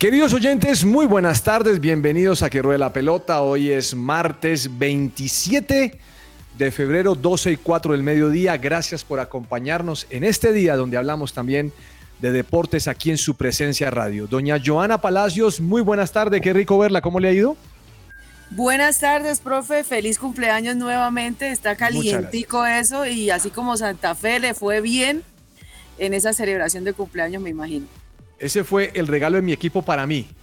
Queridos oyentes, muy buenas tardes, bienvenidos a Que Ruede la Pelota. Hoy es martes 27 de febrero, 12 y 4 del mediodía. Gracias por acompañarnos en este día donde hablamos también de deportes aquí en su presencia radio. Doña Joana Palacios, muy buenas tardes, qué rico verla, ¿cómo le ha ido? Buenas tardes, profe. Feliz cumpleaños nuevamente. Está calientico eso y así como Santa Fe le fue bien en esa celebración de cumpleaños, me imagino. Ese fue el regalo de mi equipo para mí.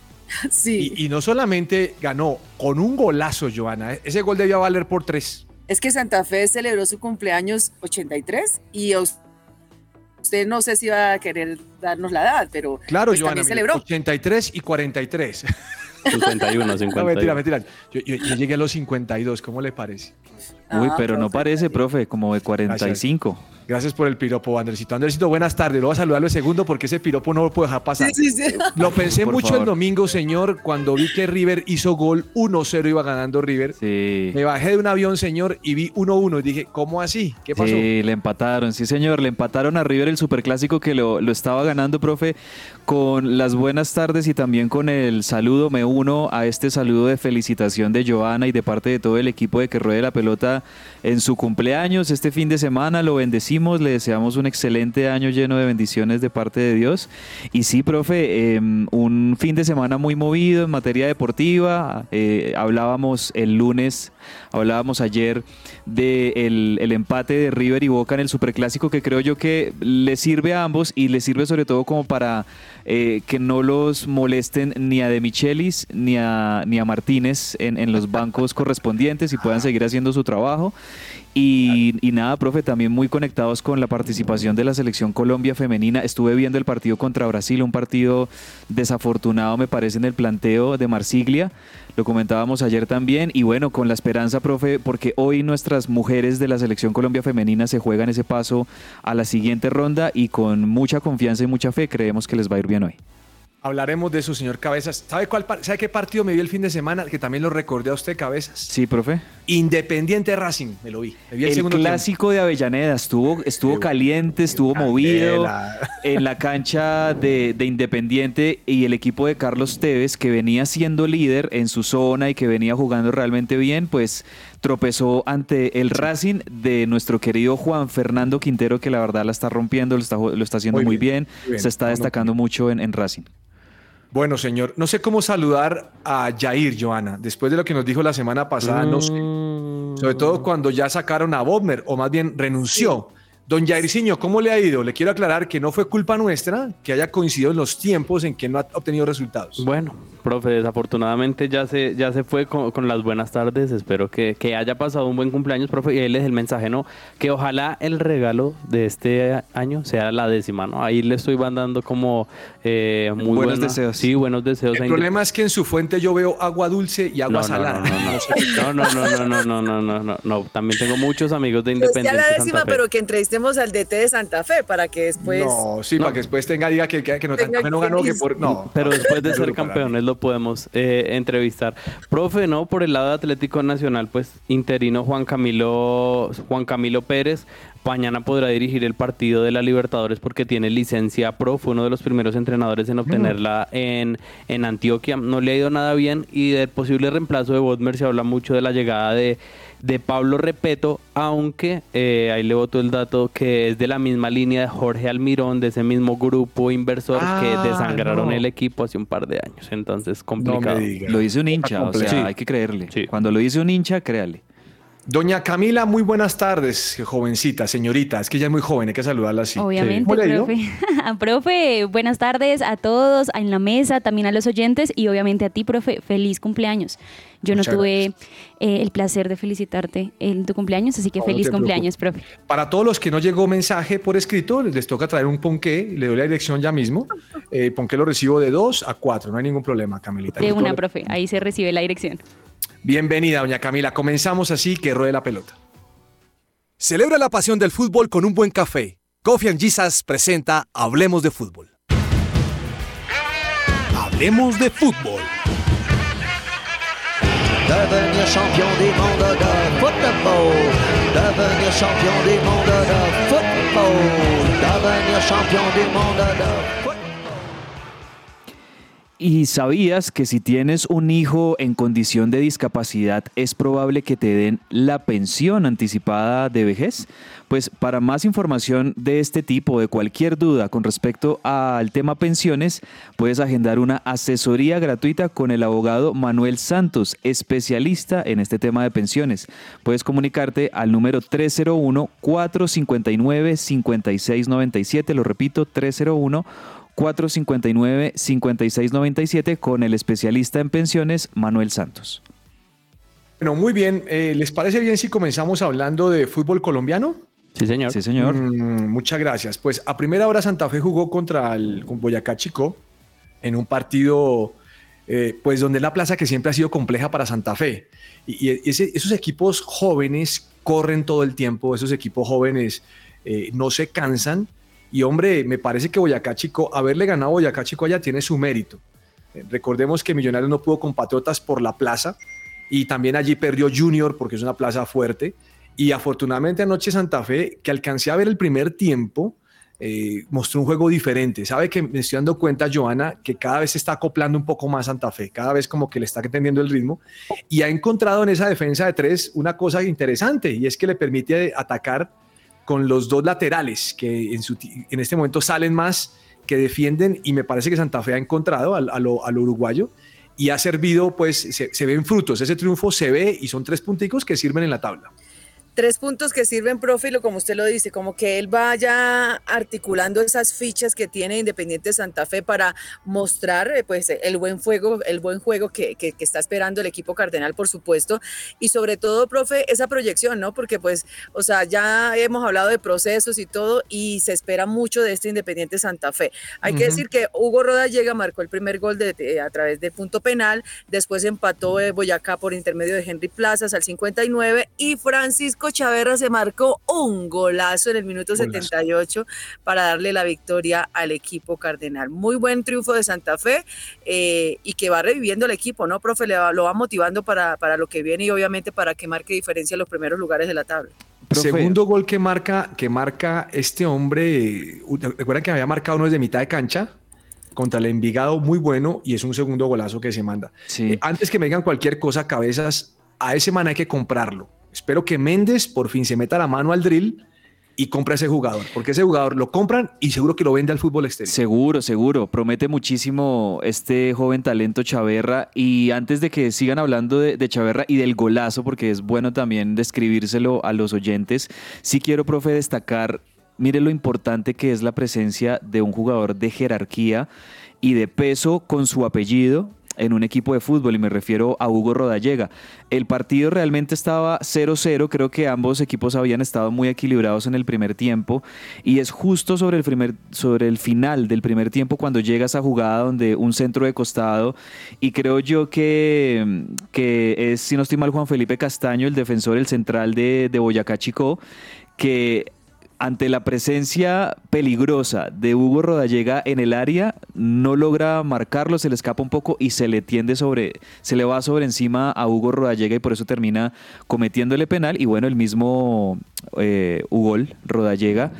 Sí. Y, y no solamente ganó con un golazo, Joana, ¿eh? ese gol debía valer por tres. Es que Santa Fe celebró su cumpleaños 83 y usted no sé si va a querer darnos la edad, pero Claro, pues Joana, también celebró. 83 y 43. 51, No, 51. mentira, mentira. Yo, yo- yo llegué a los 52, ¿cómo le parece? Uy, Ah, pero no parece, profe, como de 45. Gracias por el piropo, Andresito. Andresito, buenas tardes. Lo voy a saludarlo de segundo porque ese piropo no lo puedo dejar pasar. Sí, sí, sí. Lo pensé Por mucho favor. el domingo, señor, cuando vi que River hizo gol 1-0, iba ganando River. Sí. Me bajé de un avión, señor, y vi 1-1 y dije, ¿cómo así? ¿Qué pasó? Sí, le empataron, sí señor, le empataron a River el superclásico que lo, lo estaba ganando, profe, con las buenas tardes y también con el saludo, me uno a este saludo de felicitación de Joana y de parte de todo el equipo de que ruede la pelota en su cumpleaños, este fin de semana. Lo bendecimos, le deseamos un excelente año lleno de bendiciones de parte de Dios. Y sí, profe, eh, un fin de semana muy movido en materia deportiva, eh, hablábamos el lunes, hablábamos ayer del el, el empate de River y Boca en el Superclásico que creo yo que le sirve a ambos y le sirve sobre todo como para eh, que no los molesten ni a De Michelis ni a, ni a Martínez en, en los bancos correspondientes y puedan seguir haciendo su trabajo. Y, y nada, profe, también muy conectados con la participación de la selección Colombia femenina. Estuve viendo el partido contra Brasil, un partido desafortunado me parece en el planteo de Marsiglia. Lo comentábamos ayer también. Y bueno, con la esperanza, profe, porque hoy nuestras mujeres de la selección Colombia femenina se juegan ese paso a la siguiente ronda y con mucha confianza y mucha fe creemos que les va a ir bien hoy. Hablaremos de eso, señor Cabezas. ¿Sabe, cuál, ¿Sabe qué partido me vi el fin de semana? Que también lo recordé a usted, Cabezas. Sí, profe. Independiente Racing, me lo vi. Me vi el, El segundo tiempo. clásico de Avellaneda estuvo, estuvo Qué caliente, estuvo movido en la cancha de, de Independiente y el equipo de Carlos Tevez, que venía siendo líder en su zona y que venía jugando realmente bien, pues tropezó ante el Racing de nuestro querido Juan Fernando Quintero, que la verdad la está rompiendo, lo está, lo está haciendo Muy muy bien, bien, muy bien. se está no, destacando mucho en, en Racing. Bueno, señor, no sé cómo saludar a Jair, Joana, después de lo que nos dijo la semana pasada, no sé. Sobre todo cuando ya sacaron a Bodmer, o más bien renunció. Don Jairzinho, ¿cómo le ha ido? Le quiero aclarar que no fue culpa nuestra que haya coincidido en los tiempos en que no ha obtenido resultados. Bueno, profe, desafortunadamente ya se, ya se fue con, con las buenas tardes. Espero que, que haya pasado un buen cumpleaños, profe. Y ahí les el mensaje, ¿no? Que ojalá el regalo de este año sea la décima, ¿no? Ahí le estoy mandando como eh, muy Buenos buena- deseos. Sí, buenos deseos. El problema es que en su fuente yo veo agua dulce y agua no, salada. no, no, no, no, no, no, no, no, no, no, no. También tengo muchos amigos de Pues ya Independiente la Santa décima, Fe. pero que al DT de Santa Fe para que después... no, sí, para que después tenga, diga que, que, que no, Tenga que no ganó, que por. No, Pero después de ser campeones lo podemos eh, entrevistar. Profe, ¿no? Por el lado de Atlético Nacional, pues interino Juan Camilo, Juan Camilo Pérez. Mañana podrá dirigir el partido de la Libertadores porque tiene licencia pro. Fue uno de los primeros entrenadores en obtenerla en, en Antioquia. No le ha ido nada bien y del posible reemplazo de Bodmer se habla mucho de la llegada de de Pablo Repeto, aunque eh, ahí le voto el dato que es de la misma línea de Jorge Almirón, de ese mismo grupo inversor que Ah, desangraron no. el equipo hace un par de años. Entonces, complicado. No me diga. Lo dice un hincha, o sea, Sí. hay que creerle. Sí. Cuando lo dice un hincha, créale. Doña Camila, muy buenas tardes, jovencita, señorita. Es que ella es muy joven, hay que saludarla así. Obviamente, ¿Cómo le ha ido? profe. profe, buenas tardes a todos en la mesa, también a los oyentes y obviamente a ti, profe, feliz cumpleaños. Yo Muchas no tuve eh, el placer de felicitarte en tu cumpleaños, así que No, feliz cumpleaños, profe. Para todos los que no llegó mensaje por escrito, les toca traer un ponqué, le doy la dirección ya mismo. Eh, ponqué lo recibo de 2 a 4, no hay ningún problema, Camilita. De una, profe, ahí se recibe la dirección. Bienvenida, doña Camila. Comenzamos así, que ruede la pelota. Celebra la pasión del fútbol con un buen café. Coffee and Jesus presenta Hablemos de fútbol. Hablemos de fútbol. Devenir champion du monde de football. Devenir champion du monde de football. Devenir champion du monde de football. ¿Y sabías que si tienes un hijo en condición de discapacidad es probable que te den la pensión anticipada de vejez? Pues para más información de este tipo, de cualquier duda con respecto al tema pensiones, puedes agendar una asesoría gratuita con el abogado Manuel Santos, especialista en este tema de pensiones. Puedes comunicarte al número 301-459-5697, lo repito, 301 459-5697 con el especialista en pensiones Manuel Santos. Bueno, muy bien. Eh, ¿Les parece bien si comenzamos hablando de fútbol colombiano? Sí, señor. Sí, señor. Mm, muchas gracias. Pues a primera hora Santa Fe jugó contra el con Boyacá Chico en un partido, eh, pues donde es la plaza que siempre ha sido compleja para Santa Fe. Y, y ese- esos equipos jóvenes corren todo el tiempo, esos equipos jóvenes eh, no se cansan. Y hombre, me parece que Boyacá Chico, haberle ganado a Boyacá Chico allá tiene su mérito. Eh, recordemos que Millonarios no pudo con Patriotas por la plaza y también allí perdió Junior porque es una plaza fuerte. Y afortunadamente anoche Santa Fe, que alcancé a ver el primer tiempo, eh, mostró un juego diferente. Sabe que me estoy dando cuenta, Joana, que cada vez se está acoplando un poco más Santa Fe, cada vez como que le está entendiendo el ritmo y ha encontrado en esa defensa de tres una cosa interesante y es que le permite atacar con los dos laterales que en, este momento salen más, que defienden y me parece que Santa Fe ha encontrado al- uruguayo y ha servido, pues se, se ven frutos, ese triunfo se ve y son tres punticos que sirven en la tabla. Tres puntos que sirven, profe, y lo como usted lo dice, como que él vaya articulando esas fichas que tiene Independiente Santa Fe para mostrar eh, pues el buen juego, el buen juego que, que- que está esperando el equipo cardenal, por supuesto, y sobre todo, profe, esa proyección, ¿no? Porque pues, o sea, ya hemos hablado de procesos y todo, y se espera mucho de este Independiente Santa Fe. Hay que decir que Hugo Rodallega marcó el primer gol de- de- a través de punto penal, después empató eh, Boyacá por intermedio de Henry Plazas al 59 y Francisco Chaverra se marcó un golazo en el minuto Golazo. 78 para darle la victoria al equipo cardenal. Muy buen triunfo de Santa Fe eh, y que va reviviendo el equipo, ¿no, profe? Le va- lo va motivando para, para lo que viene y obviamente para que marque diferencia en los primeros lugares de la tabla. Profe. Segundo gol que marca, que marca este hombre, recuerdan que había marcado uno desde mitad de cancha contra el Envigado, muy bueno, y es un segundo golazo que se manda. Sí. Eh, antes que me digan cualquier cosa, cabezas, a ese man hay que comprarlo. Espero que Méndez por fin se meta la mano al drill y compre a ese jugador, porque ese jugador lo compran y seguro que lo vende al fútbol exterior. Seguro, seguro. Promete muchísimo este joven talento Chaverra. Y antes de que sigan hablando de, de Chaverra y del golazo, porque es bueno también describírselo a los oyentes, sí quiero, profe, destacar, mire lo importante que es la presencia de un jugador de jerarquía y de peso con su apellido en un equipo de fútbol y me refiero a Hugo Rodallega. El partido realmente estaba 0-0, creo que ambos equipos habían estado muy equilibrados en el primer tiempo y es justo sobre el, primer, sobre el final del primer tiempo cuando llega esa jugada donde un centro de costado y creo yo que, que es, si no estoy mal, Juan Felipe Castaño, el defensor, el central de, de Boyacá Chico, que ante la presencia peligrosa de Hugo Rodallega en el área, no logra marcarlo, se le escapa un poco y se le tiende sobre, se le va sobre encima a Hugo Rodallega y por eso termina cometiéndole penal. Y bueno, el mismo eh, Hugo Rodallega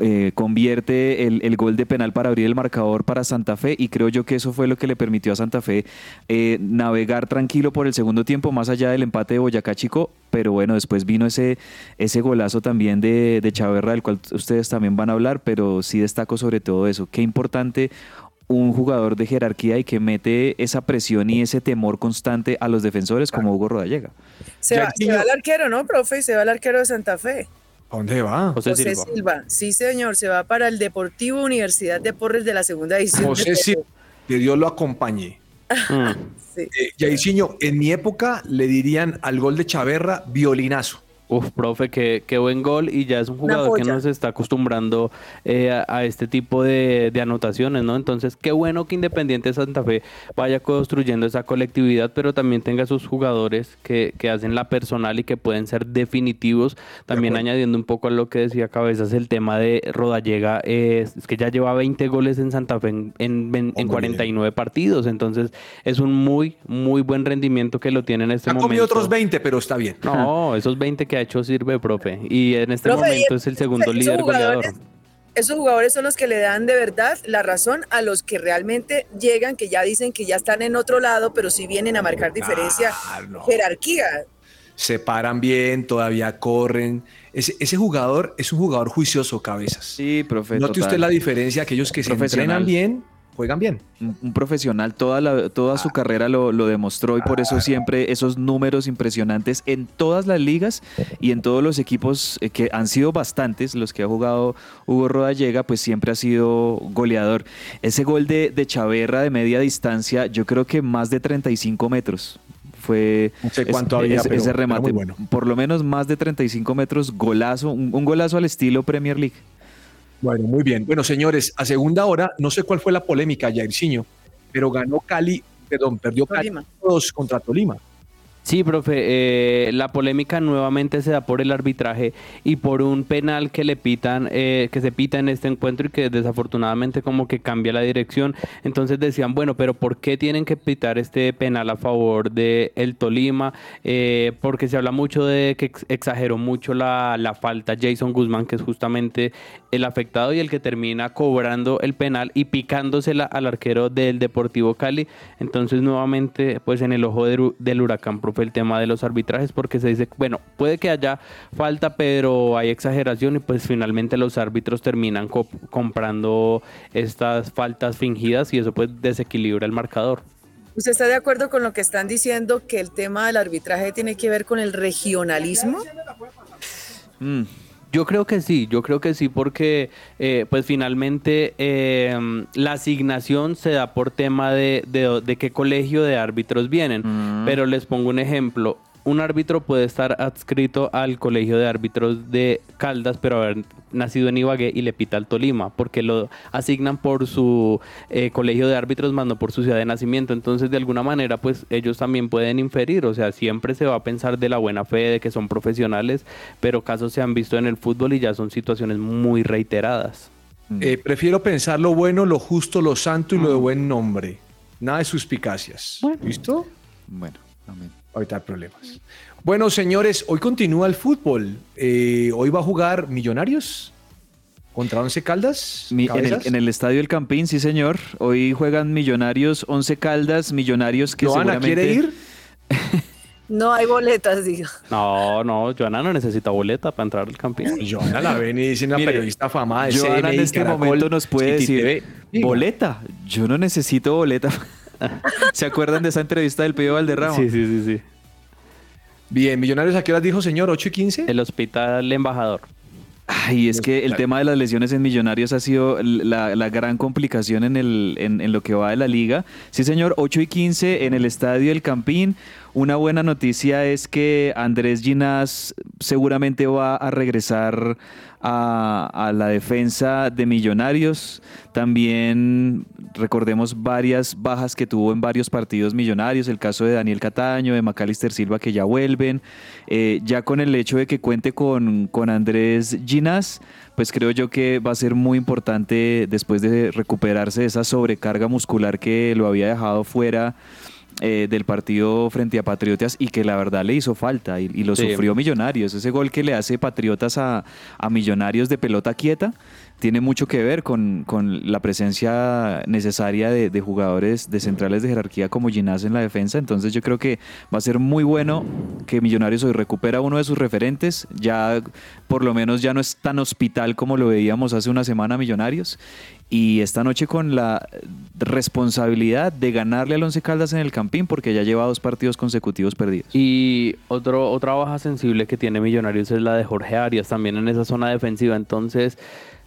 eh, convierte el, el gol de penal para abrir el marcador para Santa Fe y creo yo que eso fue lo que le permitió a Santa Fe eh, navegar tranquilo por el segundo tiempo, más allá del empate de Boyacá Chico, pero bueno, después vino ese, ese golazo también de, de Chaverra, del cual ustedes también van a hablar, pero sí destaco sobre todo eso, qué importante un jugador de jerarquía y que mete esa presión y ese temor constante a los defensores como Hugo Rodallega. Se va, se va el arquero, ¿no, profe? Se va el arquero de Santa Fe. ¿A dónde va? José, José Silva. Silva. Sí, señor, se va para el Deportivo Universidad de Porres de la segunda edición. José sí, que Dios lo acompañe. Mm. Sí. Eh, en mi época le dirían al gol de Chaverra violinazo. Uf, profe, qué, qué buen gol y ya es un jugador que nos está acostumbrando eh, a, a este tipo de, de anotaciones, ¿no? Entonces, qué bueno que Independiente Santa Fe vaya construyendo esa colectividad, pero también tenga sus jugadores que, que hacen la personal y que pueden ser definitivos. También añadiendo un poco a lo que decía Cabezas, el tema de Rodallega, eh, es que ya lleva 20 goles en Santa Fe en, en, en Hombre, 49 partidos, entonces es un muy, muy buen rendimiento que lo tiene en este Ha momento. comido otros 20, pero está bien. No, esos 20 que ha hecho sirve, profe. Y en este Profe, momento es el segundo esos líder goleador. Esos jugadores son los que le dan de verdad la razón a los que realmente llegan, que ya dicen que ya están en otro lado, pero sí vienen a marcar diferencia, Claro, no. jerarquía. Se paran bien, todavía corren. Ese, ese jugador es un jugador juicioso, cabezas. Sí, profe. Note total. usted la diferencia, aquellos que se entrenan bien, juegan bien. un, un profesional, toda, la- toda su carrera lo, lo demostró y por eso siempre esos números impresionantes en todas las ligas y en todos los equipos eh, que han sido bastantes, los que ha jugado Hugo Rodallega, pues siempre ha sido goleador. Ese gol de, de Chaverra de media distancia, yo creo que más de 35 metros. Fue No sé es- cuánto había, ese- remate, bueno. por lo menos más de 35 metros, golazo, un, un golazo al estilo Premier League. Bueno, muy bien. Bueno, señores, a segunda hora, no sé cuál fue la polémica, Jairzinho, pero ganó Cali, perdón, perdió Cali Tolima. 2 contra Tolima. Sí, profe, eh, la polémica nuevamente se da por el arbitraje y por un penal que le pitan, eh, que se pita en este encuentro y que desafortunadamente como que cambia la dirección. Entonces decían, bueno, pero ¿por qué tienen que pitar este penal a favor de el Tolima? Eh, porque se habla mucho de que ex- exageró mucho la, la falta Jason Guzmán, que es justamente el afectado y el que termina cobrando el penal y picándosela al arquero del Deportivo Cali. Entonces, nuevamente, pues en el ojo del huracán, profe, el tema de los arbitrajes, porque se dice, bueno, puede que haya falta, pero hay exageración y pues finalmente los árbitros terminan co- comprando estas faltas fingidas y eso pues desequilibra el marcador. ¿Usted está de acuerdo con lo que están diciendo que el tema del arbitraje tiene que ver con el regionalismo? Mm, Yo creo que sí, yo creo que sí, porque eh, pues finalmente eh, la asignación se da por tema de, de- de qué colegio de árbitros vienen. Mm. Pero les pongo un ejemplo. Un árbitro puede estar adscrito al colegio de árbitros de Caldas, pero haber nacido en Ibagué y le pita al Tolima, porque lo asignan por su eh, colegio de árbitros, más no por su ciudad de nacimiento. Entonces, de alguna manera, pues ellos también pueden inferir, o sea, siempre se va a pensar de la buena fe, de que son profesionales, pero casos se han visto en el fútbol y ya son situaciones muy reiteradas. Eh, prefiero pensar lo bueno, lo justo, lo santo y lo de buen nombre. Nada de suspicacias. ¿Listo? bueno, amén. Ahorita hay problemas. Bueno, señores, hoy continúa el fútbol. Eh, hoy va a jugar Millonarios contra Once Caldas. Mi- en, el, Cabezas. en el Estadio El Campín, sí señor. Hoy juegan Millonarios, 11 Caldas, Millonarios que ¿Joana seguramente... quiere ir? No hay boletas, digo. No, no, Joana no necesita boleta para entrar al campín. Joana la ven y dice una Mire, periodista famada de Joana CNI, en este Caracol, momento nos puede decir, boleta, yo no necesito boleta. ¿Se acuerdan de esa entrevista del Pío Valderrama? Sí, sí, sí, sí. Bien, Millonarios, ¿a qué horas dijo, señor? ¿8 y 15? El hospital embajador. Ay, es que el tema de las lesiones en Millonarios ha sido la, la gran complicación en, el, en, en lo que va de la liga. Sí, señor, 8 y 15 en el estadio El Campín. Una buena noticia es que Andrés Ginás seguramente va a regresar a, la defensa de Millonarios. También recordemos varias bajas que tuvo en varios partidos Millonarios, el caso de Daniel Cataño, de Macalister Silva que ya vuelven. Eh, ya con el hecho de que cuente con, con Andrés Ginás, pues creo yo que va a ser muy importante después de recuperarse de esa sobrecarga muscular que lo había dejado fuera eh, del partido frente a Patriotas y que la verdad le hizo falta y, y lo Sí. sufrió Millonarios. Ese gol que le hace Patriotas a, a Millonarios de pelota quieta tiene mucho que ver con, con la presencia necesaria de, jugadores de centrales de jerarquía como Ginás en la defensa. Entonces yo creo que va a ser muy bueno que Millonarios hoy recupera uno de sus referentes. Ya por lo menos ya no es tan hospital como lo veíamos hace una semana Millonarios. Y esta noche con la responsabilidad de ganarle al Once Caldas en el Campín porque ya lleva dos partidos consecutivos perdidos. Y otro, otra baja sensible que tiene Millonarios es la de Jorge Arias, también en esa zona defensiva. Entonces,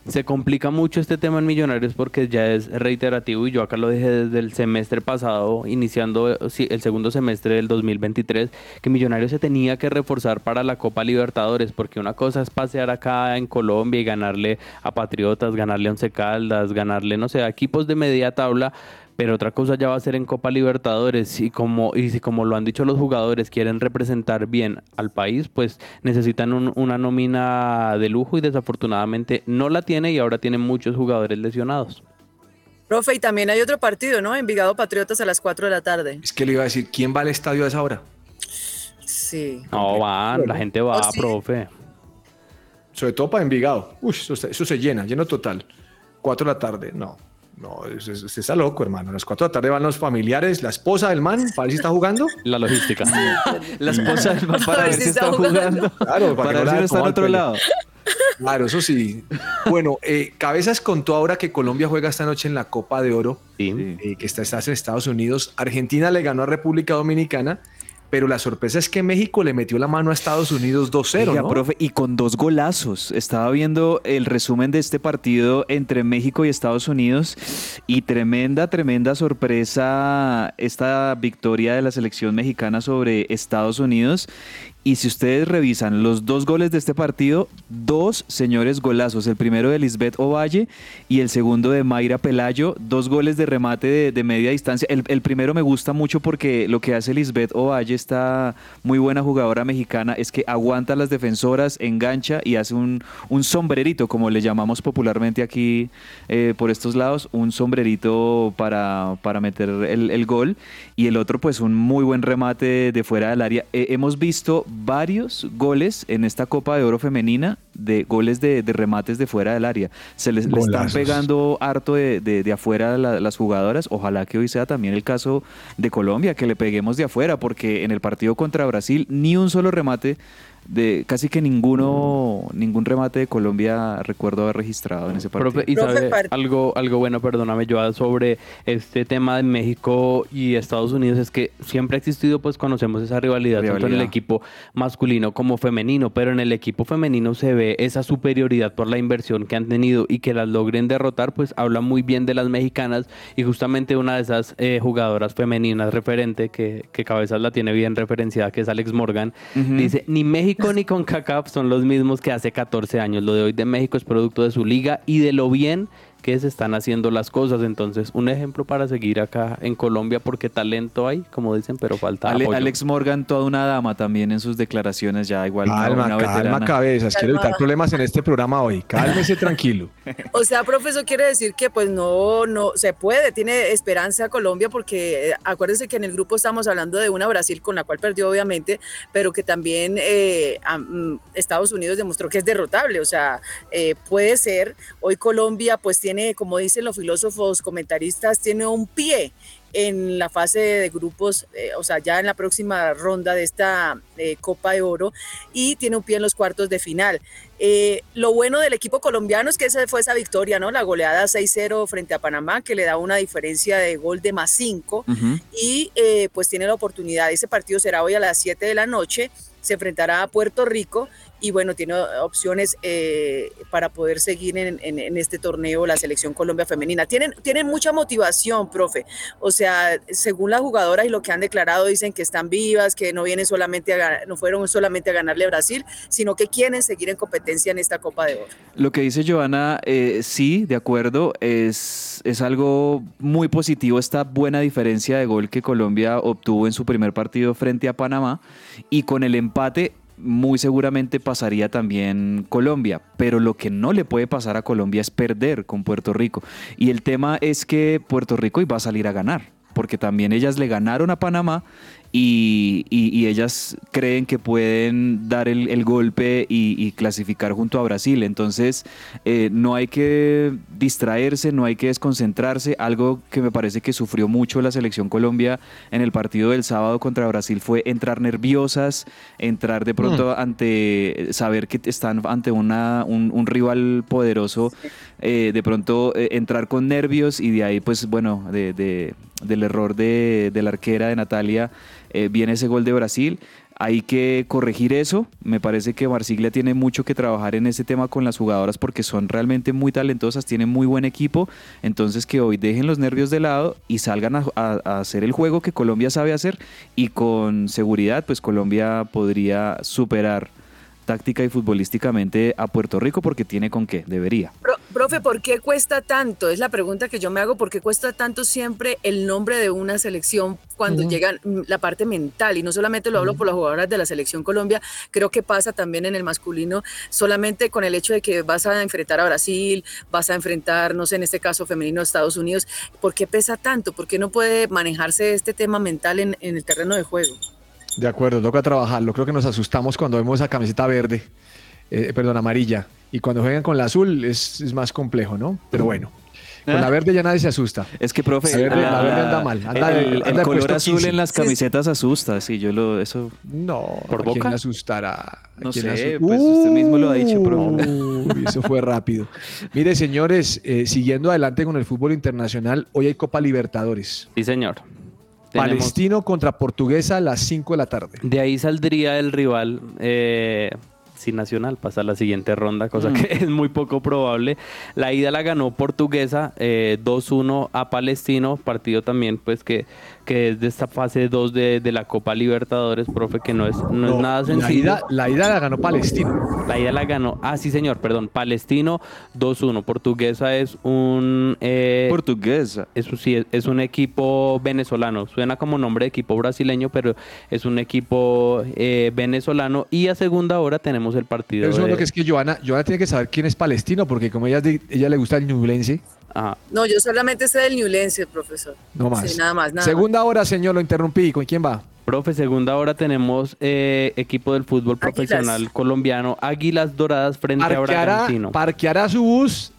se complica mucho este tema en Millonarios porque ya es reiterativo y yo acá lo dije desde el semestre pasado, iniciando eh, el segundo semestre del 2023, que Millonarios se tenía que reforzar para la Copa Libertadores, porque una cosa es pasear acá en Colombia y ganarle a Patriotas, ganarle a Once Caldas, ganarle, no sé, a equipos de media tabla, pero otra cosa ya va a ser en Copa Libertadores y como y si como lo han dicho los jugadores quieren representar bien al país, pues necesitan un- una nómina de lujo y desafortunadamente no la tiene y ahora tiene muchos jugadores lesionados. Profe, y también hay otro partido, ¿no? Envigado Patriotas a las 4 de la tarde. Es que le iba a decir, ¿quién va al estadio a esa hora? Sí. No van, la gente va, ¿Oh, sí? profe. Sobre todo para Envigado. Uy, eso, se- eso se llena, lleno total. 4 de la tarde, no. No, usted está loco, hermano. A las 4 de la tarde van los familiares, la esposa del man, para ver si está jugando. La logística. La esposa del man para ver si está jugando. Claro, para ver si no está en otro pelo. lado. Claro, eso sí. Bueno, eh, Cabezas contó ahora que Colombia juega esta noche en la Copa de Oro, Sí. eh, que está, está en Estados Unidos. Argentina le ganó a República Dominicana, pero la sorpresa es que México le metió la mano a Estados Unidos 2-0, Oiga, ¿no? profe, y con dos golazos. Estaba viendo el resumen de este partido entre México y Estados Unidos y tremenda, tremenda sorpresa esta victoria de la selección mexicana sobre Estados Unidos. Y si ustedes revisan los dos goles de este partido, dos señores golazos. El primero de Lisbeth Ovalle y el segundo de Mayra Pelayo. Dos goles de remate de, media distancia. El, primero me gusta mucho porque lo que hace Lisbeth Ovalle, esta muy buena jugadora mexicana, es que aguanta las defensoras, engancha y hace un, un sombrerito, como le llamamos popularmente aquí eh, por estos lados, un sombrerito para, para meter el, el gol. Y el otro, pues un muy buen remate de fuera del área. Hemos visto varios goles en esta Copa de Oro femenina de goles de, de remates de fuera del área. Se les le están pegando harto de, de- de afuera la- las jugadoras. Ojalá que hoy sea también el caso de Colombia, que le peguemos de afuera, porque en el partido contra Brasil ni un solo remate de casi que ninguno ningún remate de Colombia recuerdo haber registrado en ese partido. Profe, y sabe algo, algo bueno, perdóname, Joa, sobre este tema de México y Estados Unidos, es que siempre ha existido, pues conocemos esa rivalidad, tanto en el Rivalidad. equipo masculino como femenino, pero en el equipo femenino se ve esa superioridad por la inversión que han tenido y que las logren derrotar, pues habla muy bien de las mexicanas y justamente una de esas eh, jugadoras femeninas referente, que, que Cabezas la tiene bien referenciada, que es Alex Morgan, Ujú. dice, ni México ni CONCACAF son los mismos que hace 14 años. Lo de hoy de México es producto de su liga y de lo bien que se están haciendo las cosas. Entonces, un ejemplo para seguir acá en Colombia, porque talento hay, como dicen, pero falta Ale- apoyo. Alex Morgan, toda una dama también en sus declaraciones, ya igual Calma, una, calma, cabezas. Quiero evitar problemas en este programa hoy. Cálmese tranquilo. O sea, profe, eso quiere decir que pues no, no se puede, tiene esperanza Colombia porque eh, acuérdense que en el grupo estamos hablando de una Brasil con la cual perdió obviamente, pero que también eh, am- Estados Unidos demostró que es derrotable, o sea, eh, puede ser, hoy Colombia pues tiene, como dicen los filósofos comentaristas, tiene un pie en la fase de grupos, eh, o sea, ya en la próxima ronda de esta eh, Copa de Oro y tiene un pie en los cuartos de final. Eh, lo bueno del equipo colombiano es que esa fue esa victoria, ¿no? La goleada 6-0 frente a Panamá, que le da una diferencia de gol de más 5 Ujú. y eh, pues tiene la oportunidad. Ese partido será hoy a las 7 de la noche, se enfrentará a Puerto Rico y bueno, tiene opciones eh, para poder seguir en, este torneo la selección Colombia femenina. Tienen, tienen mucha motivación, profe. O sea, según las jugadoras y lo que han declarado, dicen que están vivas, que no vienen solamente a, no fueron solamente a ganarle a Brasil, sino que quieren seguir en competencia en esta Copa de Oro. Lo que dice Joana, eh, sí, de acuerdo, es, es algo muy positivo esta buena diferencia de gol que Colombia obtuvo en su primer partido frente a Panamá y con el empate muy seguramente pasaría también Colombia, pero lo que no le puede pasar a Colombia es perder con Puerto Rico y el tema es que Puerto Rico iba a salir a ganar. porque también ellas le ganaron a Panamá y, y- y ellas creen que pueden dar el, el golpe y, y clasificar junto a Brasil. Entonces, eh, no hay que distraerse, no hay que desconcentrarse. Algo que me parece que sufrió mucho la selección Colombia en el partido del sábado contra Brasil fue entrar nerviosas, entrar de pronto ante saber que están ante una, un, un rival poderoso, eh, de pronto eh, entrar con nervios y de ahí, pues bueno, de, de- del error de, de la arquera de Natalia, eh, viene ese gol de Brasil. Hay que corregir eso. Me parece que Marsiglia tiene mucho que trabajar en ese tema con las jugadoras porque son realmente muy talentosas, tienen muy buen equipo. Entonces que hoy dejen los nervios de lado y salgan a, a- a hacer el juego que Colombia sabe hacer y con seguridad pues Colombia podría superar táctica y futbolísticamente a Puerto Rico porque tiene con qué, debería. Pro- profe, ¿por qué cuesta tanto? Es la pregunta que yo me hago, ¿por qué cuesta tanto siempre el nombre de una selección cuando llega mm, la parte mental? Y no solamente lo hablo por las jugadoras de la selección Colombia, creo que pasa también en el masculino, solamente con el hecho de que vas a enfrentar a Brasil, vas a enfrentar, no sé, en este caso femenino, a Estados Unidos. ¿Por qué pesa tanto? ¿Por qué no puede manejarse este tema mental en, en el terreno de juego? De acuerdo, toca trabajarlo. Creo que nos asustamos cuando vemos esa camiseta verde, eh, perdón, amarilla. Y cuando juegan con la azul es, es más complejo, ¿no? Pero bueno, con la verde ya nadie se asusta. Es que, profe, La verde- la verde anda mal, anda el, el anda de color azul 15. en las Sí, sí. camisetas asusta, sí, yo lo, eso, No, ¿Por ¿a quién Boca? asustará? ¿A No quién sé, pues usted mismo lo ha dicho, profe. Uy, eso fue rápido. Mire, señores, eh, siguiendo adelante con el fútbol internacional, hoy hay Copa Libertadores. Sí, señor. Tenemos- Palestino contra Portuguesa a las 5 de la tarde. De ahí saldría el rival, eh, si Nacional pasa a la siguiente ronda, cosa Mm. que es muy poco probable. La ida la ganó Portuguesa eh, 2-1 a Palestino, partido también pues que, que es de esta fase 2 de, de la Copa Libertadores, profe, que no es, no, es nada la sencillo. ida, la ida la ganó Palestino. La ida la ganó, ah sí señor, perdón, Palestino 2-1, Portuguesa es un... eh, portuguesa. eso sí, es, es un equipo venezolano. Suena como nombre de equipo brasileño, pero es un equipo eh, venezolano. Y a segunda hora tenemos el partido. Pero eso es de- lo que es que Joana, Joana tiene que saber quién es Palestino, porque como ella, es ella le gusta el ñublense, Ajá. No, yo solamente sé del Newlense, profesor. no más. Sí, nada más, nada más. Segunda hora, señor, lo interrumpí. ¿Con quién va? Profe, segunda hora tenemos eh, equipo del fútbol Águilas. profesional colombiano, Águilas Doradas frente a Bragantino. parqueará su bus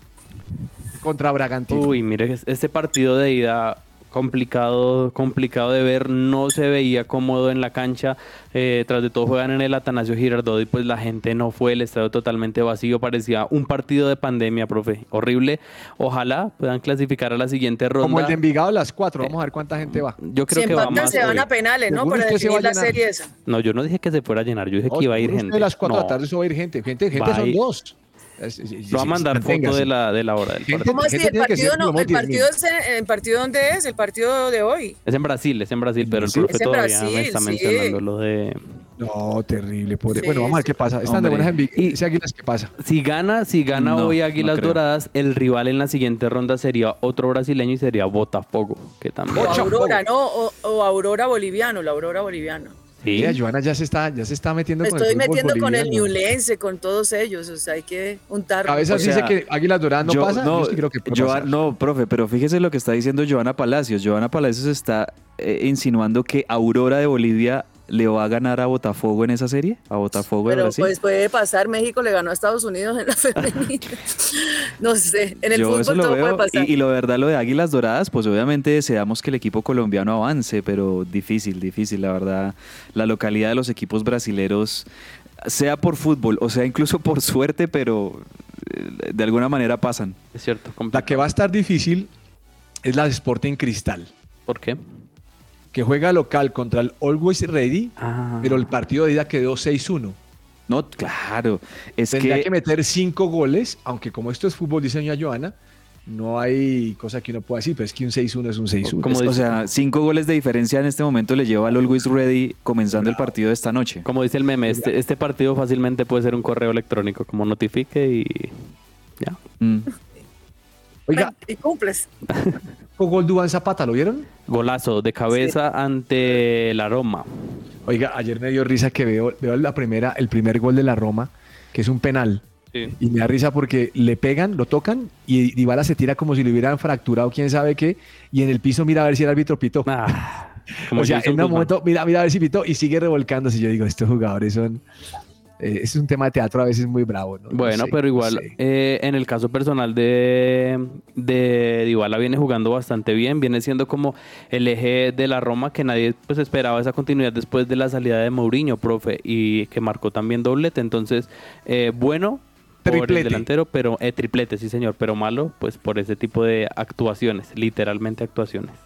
contra Bragantino. Uy, mire, es- este partido de ida complicado, complicado de ver, no se veía cómodo en la cancha, eh, tras de todo juegan en el Atanasio Girardot y pues la gente no fue, el estadio totalmente vacío, parecía un partido de pandemia, profe, horrible, ojalá puedan clasificar a la siguiente ronda. Como el de Envigado a las 4. Vamos a ver cuánta gente va. Yo creo si que va empatan más. se van a penales, ¿no? Para usted se va definir a la serie esa. No, yo no dije que se fuera a llenar, yo dije que iba a ir gente. A las 4 de la No, tarde eso va a ir gente. Gente, gente Va son ir- dos. Es- es- es- Lo va a mandar foto de la, de la hora del partido. ¿Cómo así? El partido, no, el 10.000. partido, es en- ¿El partido dónde es? El partido de hoy. Es en Brasil, es en Brasil, pero el Sí. profe Es en todavía me Brasil, está sí. mencionando lo de... No, terrible. Pobre. Sí, bueno, vamos a ver sí. qué pasa. Están de Hombre. buenas Envig- Y- ese Águilas, ¿qué pasa? Si gana, si gana No, hoy no Águilas creo. Doradas, el rival en la siguiente ronda sería otro brasileño y sería Botafogo, que también... O. Aurora, ¿no? O, o Aurora Boliviano, la Aurora Boliviano. Sí. Mira, Joana ya se está, ya se está metiendo Me con estoy el fútbol metiendo con el boliviano. Newlense, con todos ellos. O sea, hay que untar. Cabezas O sea, dice que Águilas Doradas no Yo- pasa. No, Yo sí creo que pasar. no, profe, pero fíjese lo que está diciendo Joana Palacios. Joana Palacios está eh, insinuando que Aurora de Bolivia le va a ganar a Botafogo en esa serie, a Botafogo de Pero Brasil. pues puede pasar, México le ganó a Estados Unidos en la femenina. no sé, en el Yo eso fútbol lo todo puede veo. pasar. Y, y lo verdad, lo de Águilas Doradas, pues obviamente deseamos que el equipo colombiano avance, pero difícil, difícil, la verdad. La localidad de los equipos brasileros, sea por fútbol o sea incluso por suerte, pero eh, de alguna manera pasan. Es cierto. La que va a estar difícil es la de Sporting Cristal, ¿Por qué? Que juega local contra el Always Ready, Ah. pero el partido de ida quedó 6-1. No, claro. Es Tendría que, que... meter cinco goles, aunque como esto es fútbol, dice doña Joana, no hay cosa que uno pueda decir, pero es que un 6-1 es un 6-1. Como es- o sea, cinco goles de diferencia en este momento le lleva al Always Ready comenzando el partido de esta noche. Como dice el meme, este, este partido fácilmente puede ser un correo electrónico, como notifique y ya. Mm. Oiga, Y cumples. con gol Duván Zapata, ¿lo vieron? Golazo de cabeza ante la Roma. Oiga, ayer me dio risa que veo, veo la primera, el primer gol de la Roma, que es un penal. Sí. Y me da risa porque le pegan, lo tocan y Dybala se tira como si le hubieran fracturado quién sabe qué y en el piso mira a ver si el árbitro pitó. Ah, o sea, en un momento mira, mira a ver si pitó y sigue revolcándose. Yo digo, estos jugadores son... eh, es un tema de teatro a veces muy bravo. ¿no? No Bueno, sé, pero no igual, sé. eh, en el caso personal de, de Dybala viene jugando bastante bien, viene siendo como el eje de la Roma que nadie pues esperaba esa continuidad después de la salida de Mourinho, profe, y que marcó también doblete, entonces, eh, bueno por Triplete. el delantero, pero eh, triplete, sí señor, pero malo pues por ese tipo de actuaciones, literalmente actuaciones.